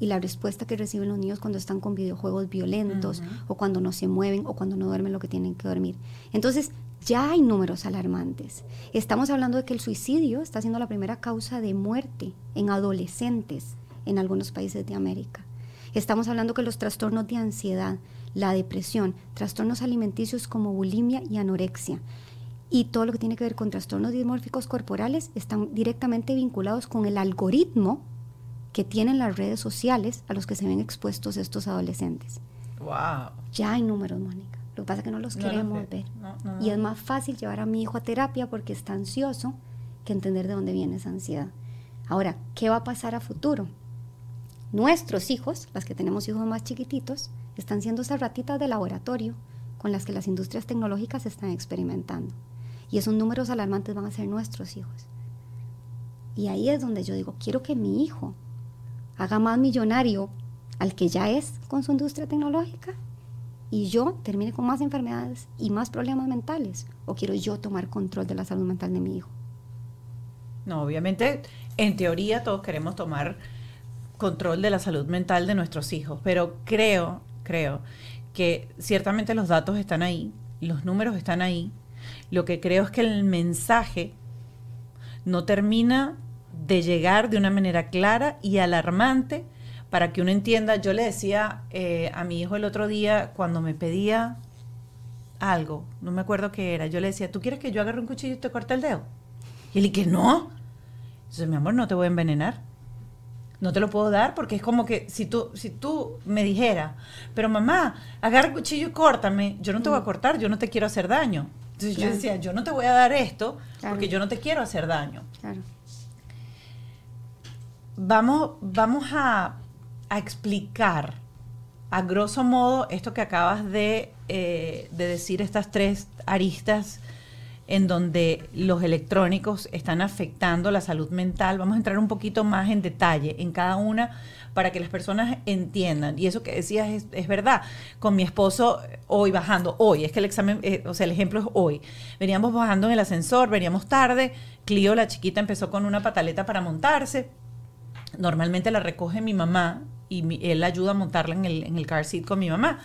y la respuesta que reciben los niños cuando están con videojuegos violentos o cuando no se mueven o cuando no duermen lo que tienen que dormir. Entonces, ya hay números alarmantes. Estamos hablando de que el suicidio está siendo la primera causa de muerte en adolescentes en algunos países de América. Estamos hablando que los trastornos de ansiedad, la depresión, trastornos alimenticios como bulimia y anorexia y todo lo que tiene que ver con trastornos dismórficos corporales están directamente vinculados con el algoritmo que tienen las redes sociales a los que se ven expuestos estos adolescentes. Wow. Ya hay números, Mónica. Lo que pasa es que no los No queremos ve. ver. No, no, Y es más fácil llevar a mi hijo a terapia porque está ansioso que entender de dónde viene esa ansiedad. Ahora, ¿qué va a pasar a futuro? Nuestros hijos, las que tenemos hijos más chiquititos, están siendo esas ratitas de laboratorio con las que las industrias tecnológicas están experimentando. Y esos números alarmantes van a ser nuestros hijos. Y ahí es donde yo digo, quiero que mi hijo haga más millonario al que ya es con su industria tecnológica y yo termine con más enfermedades y más problemas mentales. ¿O quiero yo tomar control de la salud mental de mi hijo? No, obviamente, en teoría todos queremos tomar control de la salud mental de nuestros hijos, pero creo, creo que ciertamente los datos están ahí, los números están ahí. Lo que creo es que el mensaje no termina de llegar de una manera clara y alarmante para que uno entienda. Yo le decía eh, a mi hijo el otro día cuando me pedía algo, no me acuerdo qué era, yo le decía, ¿tú quieres que yo agarre un cuchillo y te corte el dedo? Y él que no. Entonces, mi amor, no te voy a envenenar. No te lo puedo dar porque es como que si tú, si tú me dijeras, pero mamá, agarra el cuchillo y córtame, yo no te voy a cortar, yo no te quiero hacer daño. Entonces yo decía, yo no te voy a dar esto porque yo no te quiero hacer daño. Claro. Vamos, vamos a, a explicar a grosso modo esto que acabas de, eh, de decir, estas tres aristas en donde los electrónicos están afectando la salud mental. Vamos a entrar un poquito más en detalle en cada una para que las personas entiendan. Y eso que decías es, verdad. Con mi esposo hoy bajando, hoy, es que el examen, eh, o sea, el ejemplo es hoy. Veníamos bajando en el ascensor, veníamos tarde. Clio, la chiquita, empezó con una pataleta para montarse. Normalmente la recoge mi mamá y mi- él ayuda a montarla en el, en el car seat con mi mamá.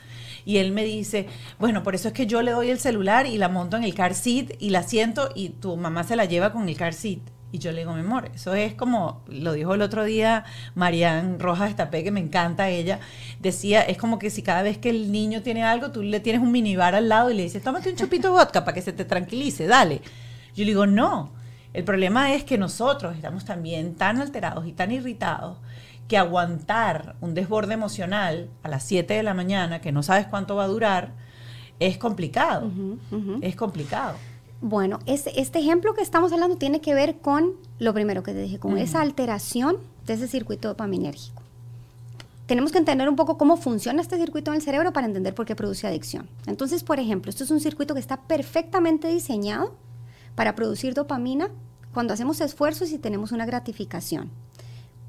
Y él me dice, bueno, por eso es que yo le doy el celular y la monto en el car seat y la siento y tu mamá se la lleva con el car seat. Y yo le digo, mi amor, eso es como, lo dijo el otro día Marian Rojas Estapé, que me encanta ella, decía, es como que si cada vez que el niño tiene algo, tú le tienes un minibar al lado y le dices, tómate un chupito de vodka para que se te tranquilice, dale. Yo le digo, no, el problema es que nosotros estamos también tan alterados y tan irritados que aguantar un desborde emocional a las 7 de la mañana, que no sabes cuánto va a durar, es complicado. Es complicado. Bueno, este, este ejemplo que estamos hablando tiene que ver con lo primero que te dije, con esa alteración de ese circuito dopaminérgico. Tenemos que entender un poco cómo funciona este circuito en el cerebro para entender por qué produce adicción. Entonces, por ejemplo, esto es un circuito que está perfectamente diseñado para producir dopamina cuando hacemos esfuerzos y tenemos una gratificación.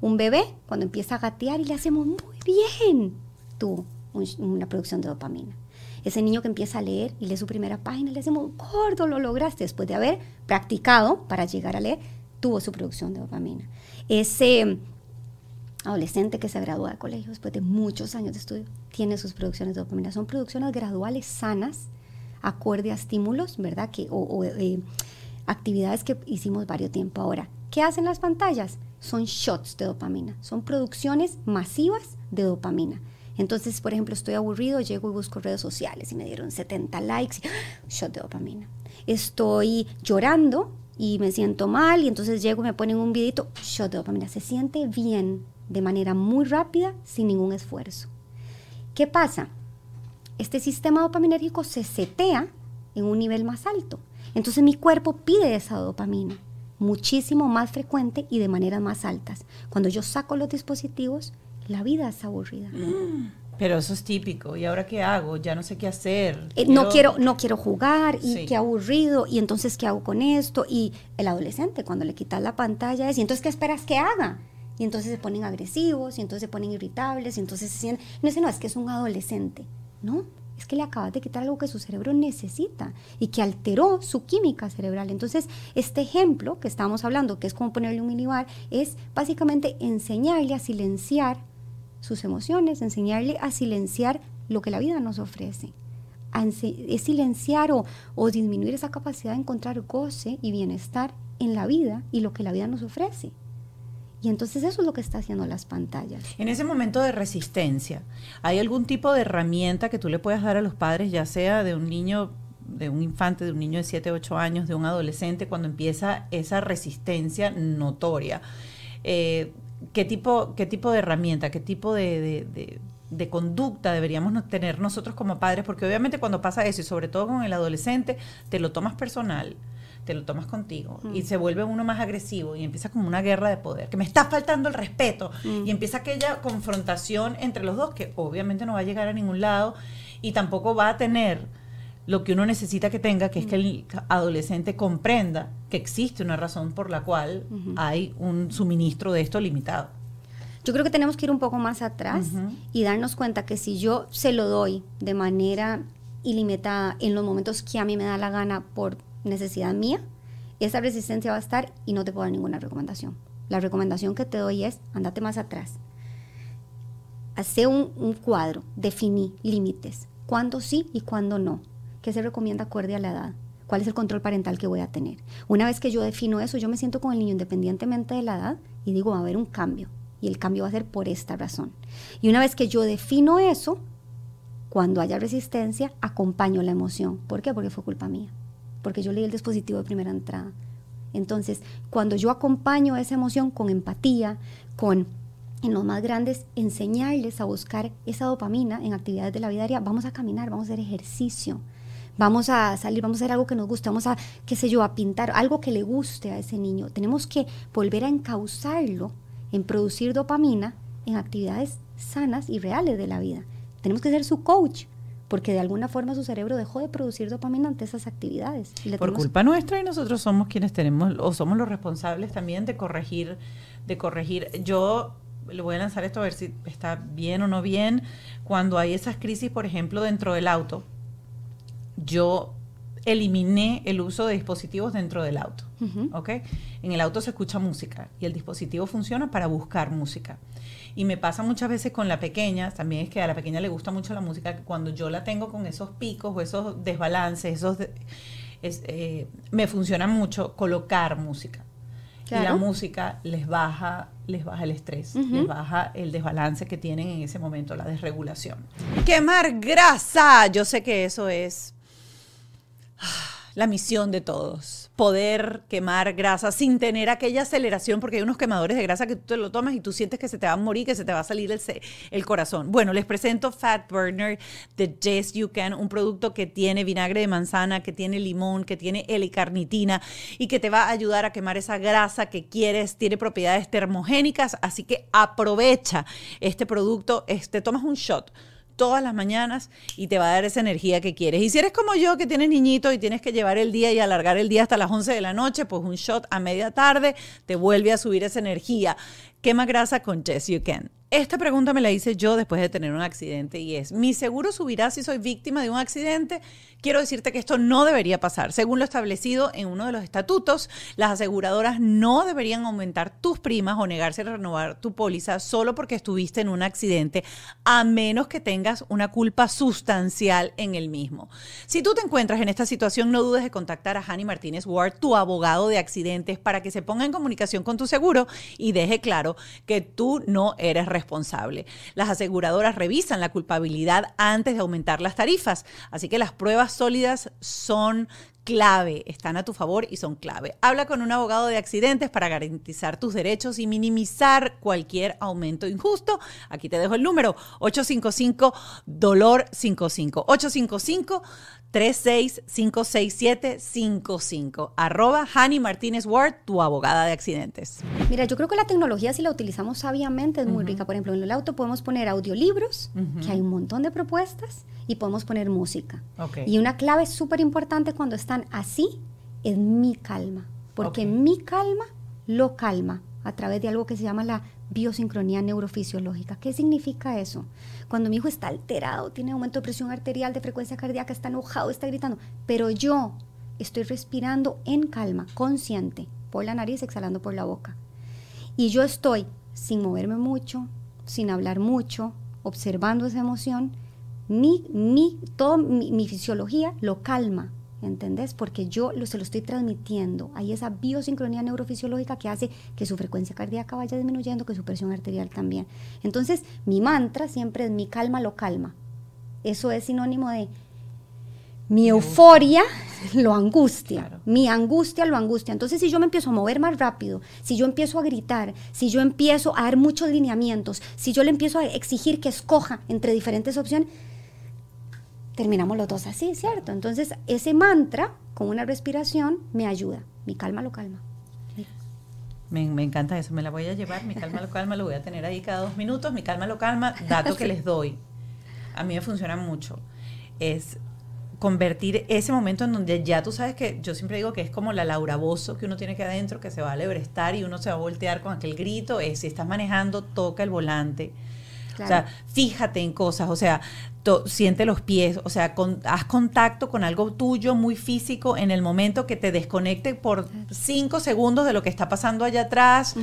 Un bebé, cuando empieza a gatear y le hacemos muy bien, tuvo un- una producción de dopamina. Ese niño que empieza a leer y lee su primera página, le decimos, gordo, lo lograste. Después de haber practicado para llegar a leer, tuvo su producción de dopamina. Ese adolescente que se gradúa de colegio después de muchos años de estudio, tiene sus producciones de dopamina. Son producciones graduales sanas, acorde a estímulos, ¿verdad? Que, o o, eh, actividades que hicimos varios tiempo ahora. ¿Qué hacen las pantallas? Son shots de dopamina, son producciones masivas de dopamina. Entonces, por ejemplo, estoy aburrido, llego y busco redes sociales y me dieron 70 likes, y, ¡ah! shot de dopamina. Estoy llorando y me siento mal y entonces llego y me ponen un videito, shot de dopamina. Se siente bien de manera muy rápida, sin ningún esfuerzo. ¿Qué pasa? Este sistema dopaminérgico se setea en un nivel más alto. Entonces mi cuerpo pide esa dopamina muchísimo más frecuente y de maneras más altas. Cuando yo saco los dispositivos, la vida es aburrida. Pero eso es típico. ¿Y ahora qué hago? Ya no sé qué hacer. Eh, no quiero no quiero jugar y Sí. qué aburrido y entonces qué hago con esto y el adolescente cuando le quitas la pantalla es y entonces qué esperas que haga y entonces se ponen agresivos y entonces se ponen irritables y entonces se sienten no no es que es un adolescente no es que le acabas de quitar algo que su cerebro necesita y que alteró su química cerebral entonces este ejemplo que estamos hablando que es como ponerle un minibar es básicamente enseñarle a silenciar sus emociones, enseñarle a silenciar lo que la vida nos ofrece. Es silenciar o, o disminuir esa capacidad de encontrar goce y bienestar en la vida y lo que la vida nos ofrece. Y entonces eso es lo que está haciendo las pantallas. En ese momento de resistencia, ¿hay algún tipo de herramienta que tú le puedas dar a los padres, ya sea de un niño, de un infante, de un niño de 7, 8 años, de un adolescente, cuando empieza esa resistencia notoria? Eh, ¿qué, tipo, ¿Qué tipo de herramienta, qué tipo de, de- de- conducta deberíamos tener nosotros como padres? Porque obviamente cuando pasa eso, y sobre todo con el adolescente, te lo tomas personal te lo tomas contigo y se vuelve uno más agresivo y empieza como una guerra de poder, que me está faltando el respeto. Y empieza aquella confrontación entre los dos que obviamente no va a llegar a ningún lado y tampoco va a tener lo que uno necesita que tenga, que es que el adolescente comprenda que existe una razón por la cual hay un suministro de esto limitado. Yo creo que tenemos que ir un poco más atrás y darnos cuenta que si yo se lo doy de manera ilimitada en los momentos que a mí me da la gana por necesidad mía, esa resistencia va a estar y no te puedo dar ninguna recomendación. La recomendación que te doy es, andate más atrás. Hace un, cuadro, definí límites, cuándo sí y cuándo no. ¿Qué se recomienda acorde a la edad? ¿Cuál es el control parental que voy a tener? Una vez que yo defino eso, yo me siento con el niño independientemente de la edad y digo, va a haber un cambio. Y el cambio va a ser por esta razón. Y una vez que yo defino eso, cuando haya resistencia, acompaño la emoción. ¿Por qué? Porque fue culpa mía. Porque yo leí el dispositivo de primera entrada. Entonces, cuando yo acompaño esa emoción con empatía, con en los más grandes, enseñarles a buscar esa dopamina en actividades de la vida diaria. Vamos a caminar, vamos a hacer ejercicio, vamos a salir, vamos a hacer algo que nos guste, vamos a, qué sé yo, a pintar, algo que le guste a ese niño. Tenemos que volver a encauzarlo en producir dopamina en actividades sanas y reales de la vida. Tenemos que ser su coach, porque de alguna forma su cerebro dejó de producir dopamina ante esas actividades. Por culpa nuestra y nosotros somos quienes tenemos, o somos los responsables también de corregir, de corregir. Yo le voy a lanzar esto a ver si está bien o no bien. Cuando hay esas crisis, por ejemplo, dentro del auto, yo eliminé el uso de dispositivos dentro del auto. En el auto se escucha música y el dispositivo funciona para buscar música. Y me pasa muchas veces con la pequeña, también es que a la pequeña le gusta mucho la música, que cuando yo la tengo con esos picos o esos desbalances, esos eh, me funciona mucho colocar música. Y la música les baja, les baja el estrés, les baja el desbalance que tienen en ese momento, la desregulación. Quemar grasa. Yo sé que eso es la misión de todos. Poder quemar grasa sin tener aquella aceleración, porque hay unos quemadores de grasa que tú te lo tomas y tú sientes que se te va a morir, que se te va a salir el, el corazón. Bueno, les presento Fat Burner de Yes You Can, un producto que tiene vinagre de manzana, que tiene limón, que tiene L-carnitina y que te va a ayudar a quemar esa grasa que quieres. Tiene propiedades termogénicas, así que aprovecha este producto. Este, tomas un shot todas las mañanas y te va a dar esa energía que quieres. Y si eres como yo, que tienes niñito y tienes que llevar el día y alargar el día hasta las 11 de la noche, pues un shot a media tarde te vuelve a subir esa energía. Quema grasa con Yes You Can. Esta pregunta me la hice yo después de tener un accidente y es, ¿mi seguro subirá si soy víctima de un accidente? Quiero decirte que esto no debería pasar. Según lo establecido en uno de los estatutos, las aseguradoras no deberían aumentar tus primas o negarse a renovar tu póliza solo porque estuviste en un accidente, a menos que tengas una culpa sustancial en el mismo. Si tú te encuentras en esta situación, no dudes de contactar a Hani Martínez Ward, tu abogado de accidentes, para que se ponga en comunicación con tu seguro y deje claro que tú no eres responsable. Las aseguradoras revisan la culpabilidad antes de aumentar las tarifas, así que las pruebas sólidas son clave, están a tu favor y son clave. Habla con un abogado de accidentes para garantizar tus derechos y minimizar cualquier aumento injusto. Aquí te dejo el número 855 dolor 55 855 3656755. Arroba Hani Martínez Ward, tu abogada de accidentes. Mira, yo creo que la tecnología, si la utilizamos sabiamente, es muy rica. Por ejemplo, en el auto podemos poner audiolibros, que hay un montón de propuestas, y podemos poner música. Y una clave súper importante cuando están así es mi calma. Porque mi calma lo calma a través de algo que se llama la biosincronía neurofisiológica. ¿Qué significa eso? Cuando mi hijo está alterado, tiene aumento de presión arterial, de frecuencia cardíaca, está enojado, está gritando, pero yo estoy respirando en calma, consciente, por la nariz, exhalando por la boca. Y yo estoy sin moverme mucho, sin hablar mucho, observando esa emoción, mi, mi, toda mi fisiología lo calma, ¿entendés? Porque yo lo, se lo estoy transmitiendo. Hay esa biosincronía neurofisiológica que hace que su frecuencia cardíaca vaya disminuyendo, que su presión arterial también. Entonces, mi mantra siempre es mi calma lo calma. Eso es sinónimo de mi euforia lo angustia, mi angustia lo angustia. Entonces, si yo me empiezo a mover más rápido, si yo empiezo a gritar, si yo empiezo a dar muchos lineamientos, si yo le empiezo a exigir que escoja entre diferentes opciones, terminamos los dos así, ¿cierto? Entonces, ese mantra con una respiración me ayuda. Mi calma lo calma. Me, encanta eso, me la voy a llevar, mi calma lo calma, lo voy a tener ahí cada dos minutos, mi calma lo calma, dato que les doy. A mí me funciona mucho. Es convertir ese momento en donde ya tú sabes que yo siempre digo que es como la Laura Bozo que uno tiene que adentro, que se va a lebrestar y uno se va a voltear con aquel grito, es si estás manejando, toca el volante. O sea, fíjate en cosas, o sea, siente los pies, o sea, haz contacto con algo tuyo muy físico en el momento que te desconecte por cinco segundos de lo que está pasando allá atrás.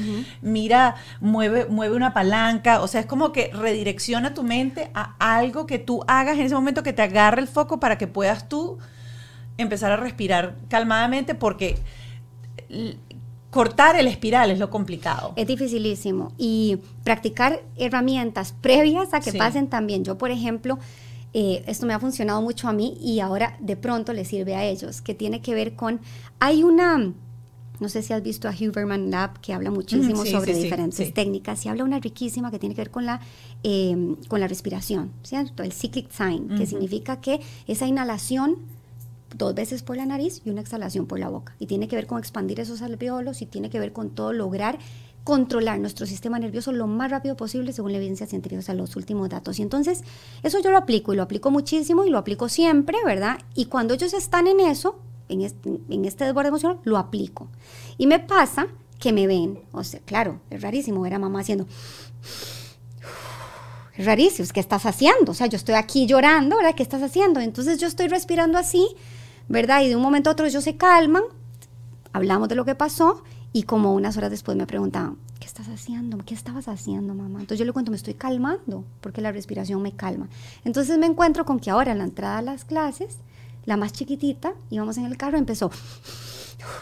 Mira, mueve, mueve una palanca, o sea, es como que redirecciona tu mente a algo que tú hagas en ese momento que te agarre el foco para que puedas tú empezar a respirar calmadamente porque cortar el espiral es lo complicado. Es dificilísimo. Y practicar herramientas previas a que pasen también. Yo, por ejemplo, eh, esto me ha funcionado mucho a mí y ahora de pronto le sirve a ellos, que tiene que ver con, hay una, no sé si has visto a Huberman Lab, que habla muchísimo sobre diferentes técnicas, y habla una riquísima que tiene que ver con la, em, con la respiración, ¿cierto? El cyclic sign, que significa que esa inhalación dos veces por la nariz y una exhalación por la boca. Y tiene que ver con expandir esos alveolos y tiene que ver con todo lograr controlar nuestro sistema nervioso lo más rápido posible según la evidencia científica, o sea, los últimos datos. Y entonces, eso yo lo aplico y lo aplico muchísimo y lo aplico siempre, ¿verdad? Y cuando ellos están en eso, en este, en este desborde emocional, lo aplico. Y me pasa que me ven, o sea, claro, es rarísimo ver a mamá haciendo... Es rarísimo, ¿qué estás haciendo? O sea, yo estoy aquí llorando, ¿verdad? ¿Qué estás haciendo? Entonces yo estoy respirando así ¿verdad? Y de un momento a otro ellos se calman, hablamos de lo que pasó y como unas horas después me preguntaban, ¿qué estás haciendo? ¿Qué estabas haciendo, mamá? Entonces yo le cuento, me estoy calmando, porque la respiración me calma. Entonces me encuentro con que ahora en la entrada a las clases, la más chiquitita, íbamos en el carro, empezó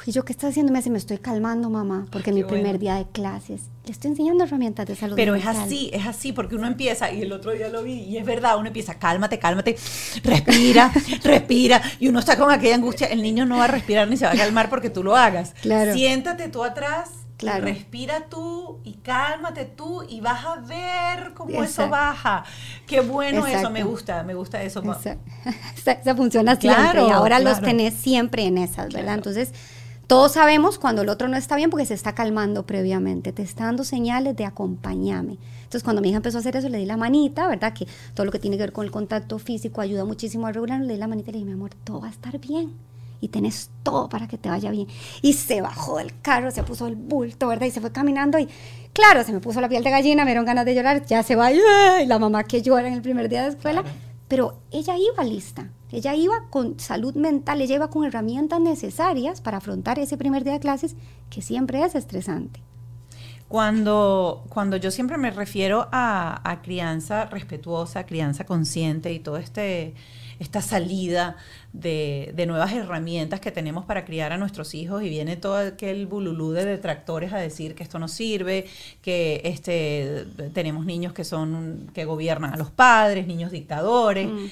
y yo, ¿qué estás haciendo? Me dice, me estoy calmando, mamá, porque es mi primer día de clases. Le estoy enseñando herramientas de salud. Pero es así, es así, porque uno empieza, y el otro día lo vi, y es verdad, uno empieza, cálmate, cálmate, respira, respira, y uno está con aquella angustia, el niño no va a respirar ni se va a calmar porque tú lo hagas. Claro. Siéntate tú atrás Respira tú y cálmate tú y vas a ver cómo eso baja. Qué bueno eso, me gusta, me gusta eso. Esa, funciona siempre y ahora los tenés siempre en esas, ¿verdad? Entonces, todos sabemos cuando el otro no está bien porque se está calmando previamente, te está dando señales de acompañarme. Entonces, cuando mi hija empezó a hacer eso, le di la manita, ¿verdad? Que todo lo que tiene que ver con el contacto físico ayuda muchísimo a regular, le di la manita y le dije, mi amor, todo va a estar bien y tenés todo para que te vaya bien. Y se bajó del carro, se puso el bulto, ¿verdad? Y se fue caminando y claro, se me puso la piel de gallina, me dieron ganas de llorar, ya se va, y la mamá que llora en el primer día de escuela, pero ella iba lista, ella iba con salud mental, ella iba con herramientas necesarias para afrontar ese primer día de clases que siempre es estresante. Cuando, cuando yo siempre me refiero a, a crianza respetuosa, crianza consciente y todo este esta salida de, nuevas herramientas que tenemos para criar a nuestros hijos y viene todo aquel bululú de detractores a decir que esto no sirve, que este, tenemos niños que son que gobiernan a los padres, niños dictadores. Mm.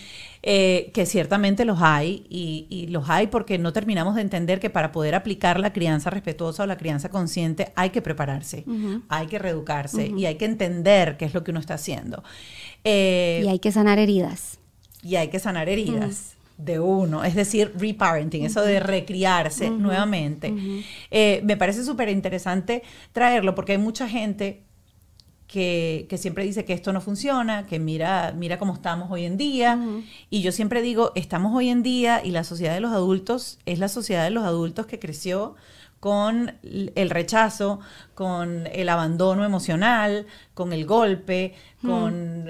Eh, que ciertamente los hay y, los hay porque no terminamos de entender que para poder aplicar la crianza respetuosa o la crianza consciente hay que prepararse, hay que reeducarse y hay que entender qué es lo que uno está haciendo. Eh, y hay que sanar heridas y hay que sanar heridas. de uno, es decir, reparenting, eso de recriarse nuevamente. Eh, me parece súper interesante traerlo porque hay mucha gente que, que, siempre dice que esto no funciona, que mira, mira cómo estamos hoy en día. Y yo siempre digo, estamos hoy en día y la sociedad de los adultos es la sociedad de los adultos que creció con el rechazo, con el abandono emocional, con el golpe, con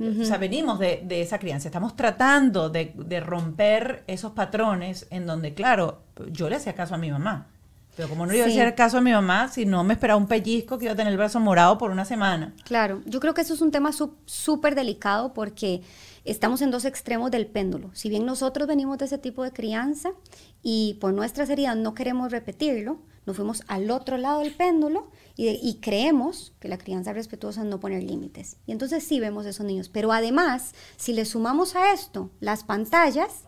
o sea, venimos de, esa crianza, estamos tratando de, romper esos patrones en donde, claro, yo le hacía caso a mi mamá. Pero como no le iba a hacer caso a mi mamá, si no me esperaba un pellizco que iba a tener el brazo morado por una semana. Claro, yo creo que eso es un tema súper delicado porque estamos en dos extremos del péndulo. Si bien nosotros venimos de ese tipo de crianza y por nuestras heridas no queremos repetirlo, nos fuimos al otro lado del péndulo y, creemos que la crianza respetuosa es no poner límites. Y entonces sí vemos esos niños. Pero además, si le sumamos a esto las pantallas...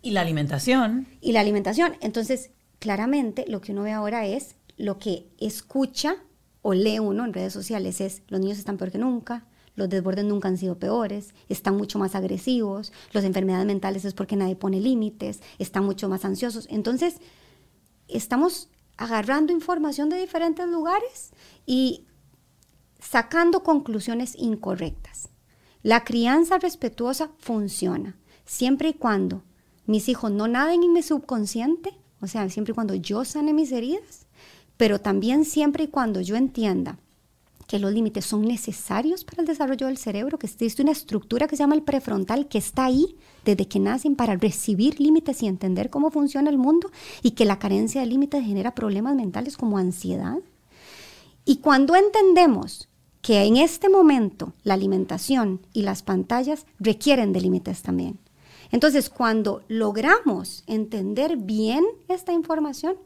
Y la alimentación. Y la alimentación. Entonces, claramente lo que uno ve ahora es lo que escucha o lee uno en redes sociales es los niños están peor que nunca, los desbordes nunca han sido peores, están mucho más agresivos, las enfermedades mentales es porque nadie pone límites, están mucho más ansiosos. Entonces, estamos agarrando información de diferentes lugares y sacando conclusiones incorrectas. La crianza respetuosa funciona siempre y cuando mis hijos no naden en mi subconsciente, o sea, siempre y cuando yo sane mis heridas, pero también siempre y cuando yo entienda que los límites son necesarios para el desarrollo del cerebro, que existe una estructura que se llama el prefrontal que está ahí desde que nacen para recibir límites y entender cómo funciona el mundo y que la carencia de límites genera problemas mentales como ansiedad. Y cuando entendemos que en este momento la alimentación y las pantallas requieren de límites también. Entonces, cuando logramos entender bien esta información,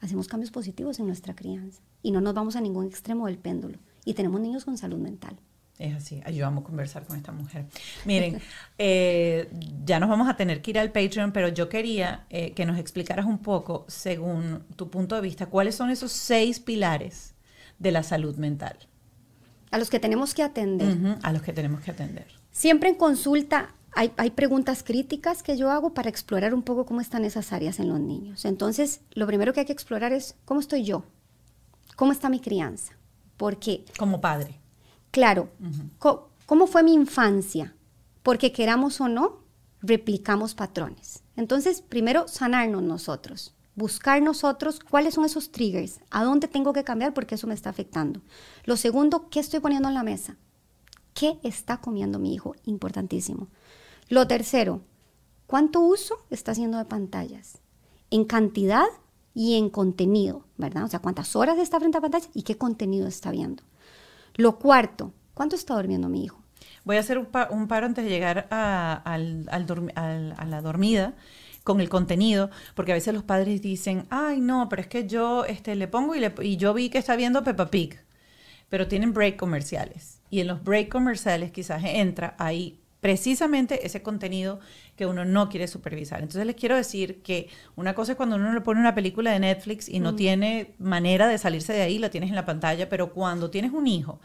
hacemos cambios positivos en nuestra crianza y no nos vamos a ningún extremo del péndulo y tenemos niños con salud mental. Es así, ayudamos a conversar con esta mujer. Miren, eh, ya nos vamos a tener que ir al Patreon, pero yo quería eh, que nos explicaras un poco, según tu punto de vista, cuáles son esos seis pilares de la salud mental. A los que tenemos que atender. a los que tenemos que atender. Siempre en consulta hay, hay, preguntas críticas que yo hago para explorar un poco cómo están esas áreas en los niños. Entonces, lo primero que hay que explorar es cómo estoy yo, cómo está mi crianza, porque... Como padre. Claro. ¿Cómo fue mi infancia? Porque queramos o no, replicamos patrones. Entonces, primero, sanarnos nosotros. Buscar nosotros cuáles son esos triggers, a dónde tengo que cambiar porque eso me está afectando. Lo segundo, ¿qué estoy poniendo en la mesa? ¿Qué está comiendo mi hijo? Importantísimo. Lo tercero, ¿cuánto uso está haciendo de pantallas? En cantidad y en contenido, ¿verdad? O sea, cuántas horas está frente a pantalla y qué contenido está viendo. Lo cuarto, ¿cuánto está durmiendo mi hijo? Voy a hacer un, paro antes de llegar a, la dormida con el contenido, porque a veces los padres dicen, ay, no, pero es que yo este, le pongo y, y yo vi que está viendo Peppa Pig, pero tienen break comerciales. Y en los break comerciales quizás entra ahí precisamente ese contenido que uno no quiere supervisar. Entonces les quiero decir que una cosa es cuando uno le pone una película de Netflix y no mm. tiene manera de salirse de ahí, la tienes en la pantalla, pero cuando tienes un hijo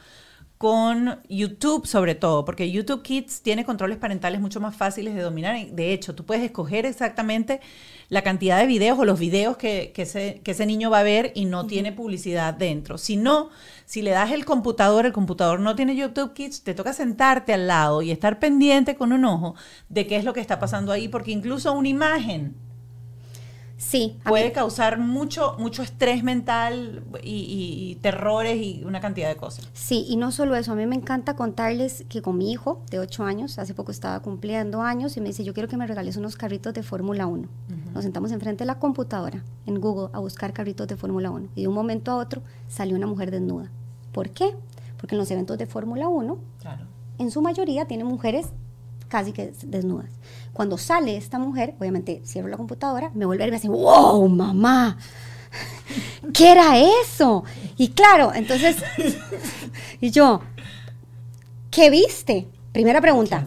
con YouTube sobre todo, porque YouTube Kids tiene controles parentales mucho más fáciles de dominar. De hecho, tú puedes escoger exactamente la cantidad de videos o los videos que, que, ese, niño va a ver y no tiene publicidad dentro. Si no, si le das el computador, el computador no tiene YouTube Kids, te toca sentarte al lado y estar pendiente con un ojo de qué es lo que está pasando ahí, porque incluso una imagen Sí. Puede causar mucho, mucho estrés mental y, terrores y una cantidad de cosas. Sí, y no solo eso, a mí me encanta contarles que con mi hijo de 8 años, hace poco estaba cumpliendo años y me dice, yo quiero que me regales unos carritos de Fórmula 1. Nos sentamos enfrente de la computadora en Google a buscar carritos de Fórmula 1 y de un momento a otro salió una mujer desnuda. ¿Por qué? Porque en los eventos de Fórmula 1, en su mayoría tienen mujeres casi que desnudas. Cuando sale esta mujer, obviamente cierro la computadora, me vuelve y me dice, wow, mamá, ¿qué era eso? Y claro, entonces, y yo, ¿qué viste? Primera pregunta,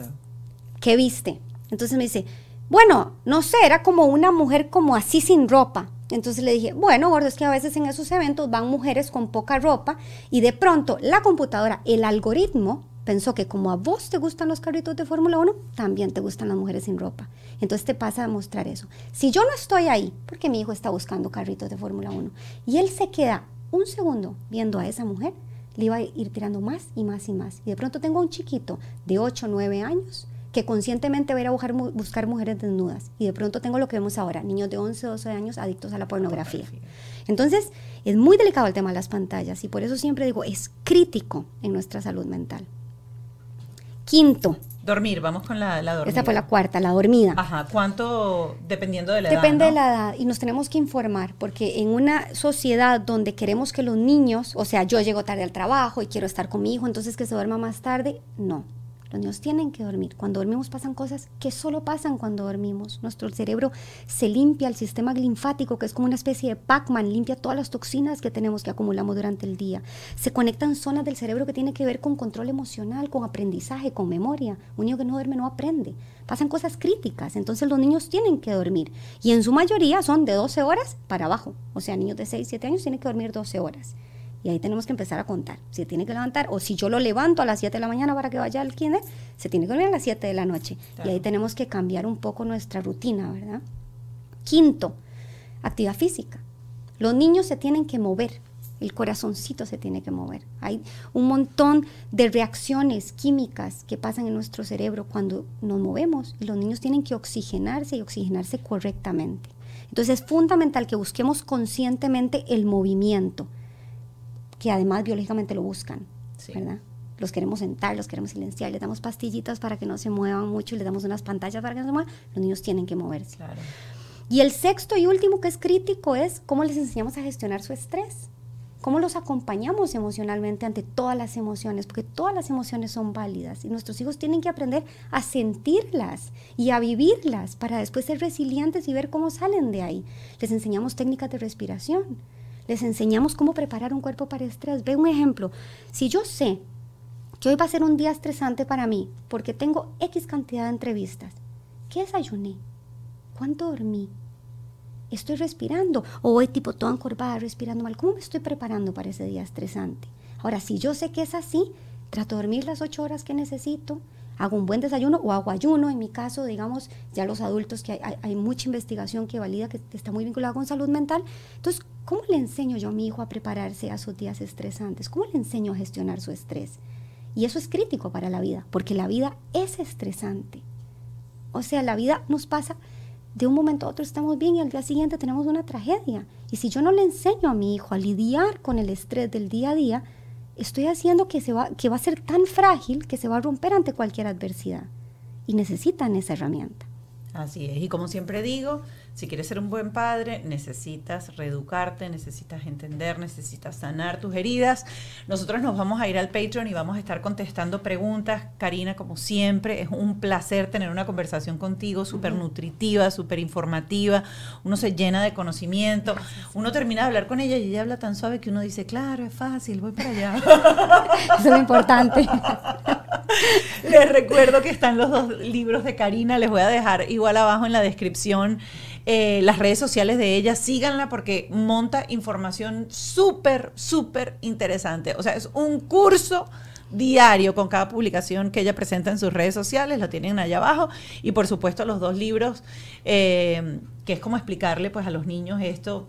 ¿qué viste? Entonces me dice, bueno, no sé, era como una mujer como así sin ropa. Entonces le dije, bueno, gordo, es que a veces en esos eventos van mujeres con poca ropa y de pronto la computadora, el algoritmo pensó que como a vos te gustan los carritos de Fórmula 1, también te gustan las mujeres sin ropa. Entonces te pasa a mostrar eso. Si yo no estoy ahí, porque mi hijo está buscando carritos de Fórmula 1, y él se queda un segundo viendo a esa mujer, le iba a ir tirando más y más y más. Y de pronto tengo un chiquito de 8 o 9 años que conscientemente va a ir a buscar, buscar, mujeres desnudas. Y de pronto tengo lo que vemos ahora, niños de 11 o 12 años adictos a la pornografía. Entonces, es muy delicado el tema de las pantallas y por eso siempre digo, es crítico en nuestra salud mental. Quinto. Dormir, vamos con la, la dormida. Esa fue la cuarta, la dormida. Ajá, ¿cuánto? Dependiendo de la edad. Depende de la edad y nos tenemos que informar, porque en una sociedad donde queremos que los niños, o sea, yo llego tarde al trabajo y quiero estar con mi hijo, entonces que se duerma más tarde, no. Los niños tienen que dormir. Cuando dormimos pasan cosas que solo pasan cuando dormimos. Nuestro cerebro se limpia, el sistema linfático, que es como una especie de Pac-Man, limpia todas las toxinas que tenemos que acumulamos durante el día. Se conectan zonas del cerebro que tienen que ver con control emocional, con aprendizaje, con memoria. Un niño que no duerme no aprende. Pasan cosas críticas, entonces los niños tienen que dormir. Y en su mayoría son de 12 horas para abajo. O sea, niños de 6, 7 años tienen que dormir 12 horas. Y ahí tenemos que empezar a contar. Se tiene que levantar, o si yo lo levanto a las 7 de la mañana para que vaya al kinder, se tiene que dormir a las 7 de la noche. Y ahí tenemos que cambiar un poco nuestra rutina, ¿verdad? Quinto, actividad física. Los niños se tienen que mover. el corazoncito se tiene que mover. Hay un montón de reacciones químicas que pasan en nuestro cerebro cuando nos movemos y los niños tienen que oxigenarse y oxigenarse correctamente. Entonces es fundamental que busquemos conscientemente el movimiento, que además biológicamente lo buscan, ¿verdad? Los queremos sentar, los queremos silenciar, les damos pastillitas para que no se muevan mucho y les damos unas pantallas para que no se muevan. Los niños tienen que moverse. Y el sexto y último que es crítico es cómo les enseñamos a gestionar su estrés. ¿Cómo los acompañamos emocionalmente ante todas las emociones? Porque todas las emociones son válidas y nuestros hijos tienen que aprender a sentirlas y a vivirlas para después ser resilientes y ver cómo salen de ahí. Les enseñamos técnicas de respiración, les enseñamos cómo preparar un cuerpo para estrés. Ve un ejemplo, si yo sé que hoy va a ser un día estresante para mí porque tengo X cantidad de entrevistas, ¿qué desayuné? ¿Cuánto dormí? estoy respirando o voy tipo toda encorvada respirando mal. ¿Cómo me estoy preparando para ese día estresante? Ahora, si yo sé que es así, trato de dormir las ocho horas que necesito, hago un buen desayuno o hago ayuno, en mi caso, digamos, ya los adultos, que hay, mucha investigación que valida que está muy vinculada con salud mental. Entonces, ¿cómo le enseño yo a mi hijo a prepararse a sus días estresantes? ¿Cómo le enseño a gestionar su estrés? Y eso es crítico para la vida, porque la vida es estresante. O sea, la vida nos pasa de un momento a otro estamos bien y al día siguiente tenemos una tragedia. Y si yo no le enseño a mi hijo a lidiar con el estrés del día a día, estoy haciendo que, se va, que va a ser tan frágil que se va a romper ante cualquier adversidad. Y necesitan esa herramienta. Así es. Y como siempre digo, si quieres ser un buen padre, necesitas reeducarte, necesitas entender, necesitas sanar tus heridas. Nosotros nos vamos a ir al Patreon y vamos a estar contestando preguntas. Karina, como siempre, es un placer tener una conversación contigo, súper nutritiva, súper informativa. Uno se llena de conocimiento. Uno termina de hablar con ella y ella habla tan suave que uno dice, claro, es fácil, voy para allá. Eso es lo importante. Les recuerdo que están los dos libros de Karina, les voy a dejar igual abajo en la descripción eh, las redes sociales de ella, síganla porque monta información súper, súper interesante. O sea, es un curso diario con cada publicación que ella presenta en sus redes sociales, lo tienen allá abajo. Y por supuesto los dos libros, eh, que es como explicarle pues a los niños esto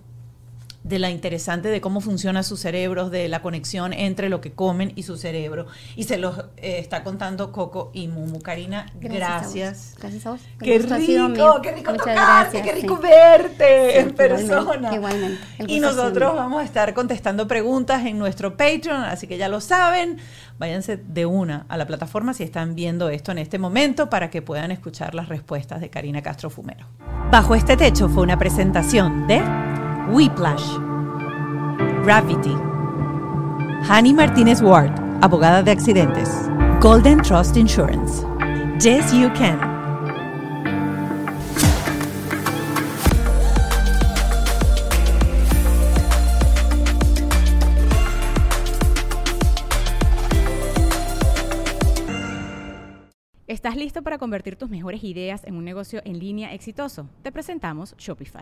de la interesante de cómo funciona su cerebro, de la conexión entre lo que comen y su cerebro. Y se los eh, está contando Coco y Mumu. Karina, gracias. Gracias a vos. Qué rico, qué rico tocarte, qué rico verte en persona. Igualmente. Y nosotros vamos a estar contestando preguntas en nuestro Patreon, así que ya lo saben. Váyanse de una a la plataforma si están viendo esto en este momento para que puedan escuchar las respuestas de Karina Castro Fumero. Bajo este techo fue una presentación de Whiplash, Gravity, Hani Martínez Ward, abogada de accidentes, Golden Trust Insurance, Yes You Can. ¿Estás listo para convertir tus mejores ideas en un negocio en línea exitoso? Te presentamos Shopify.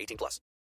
18 plus.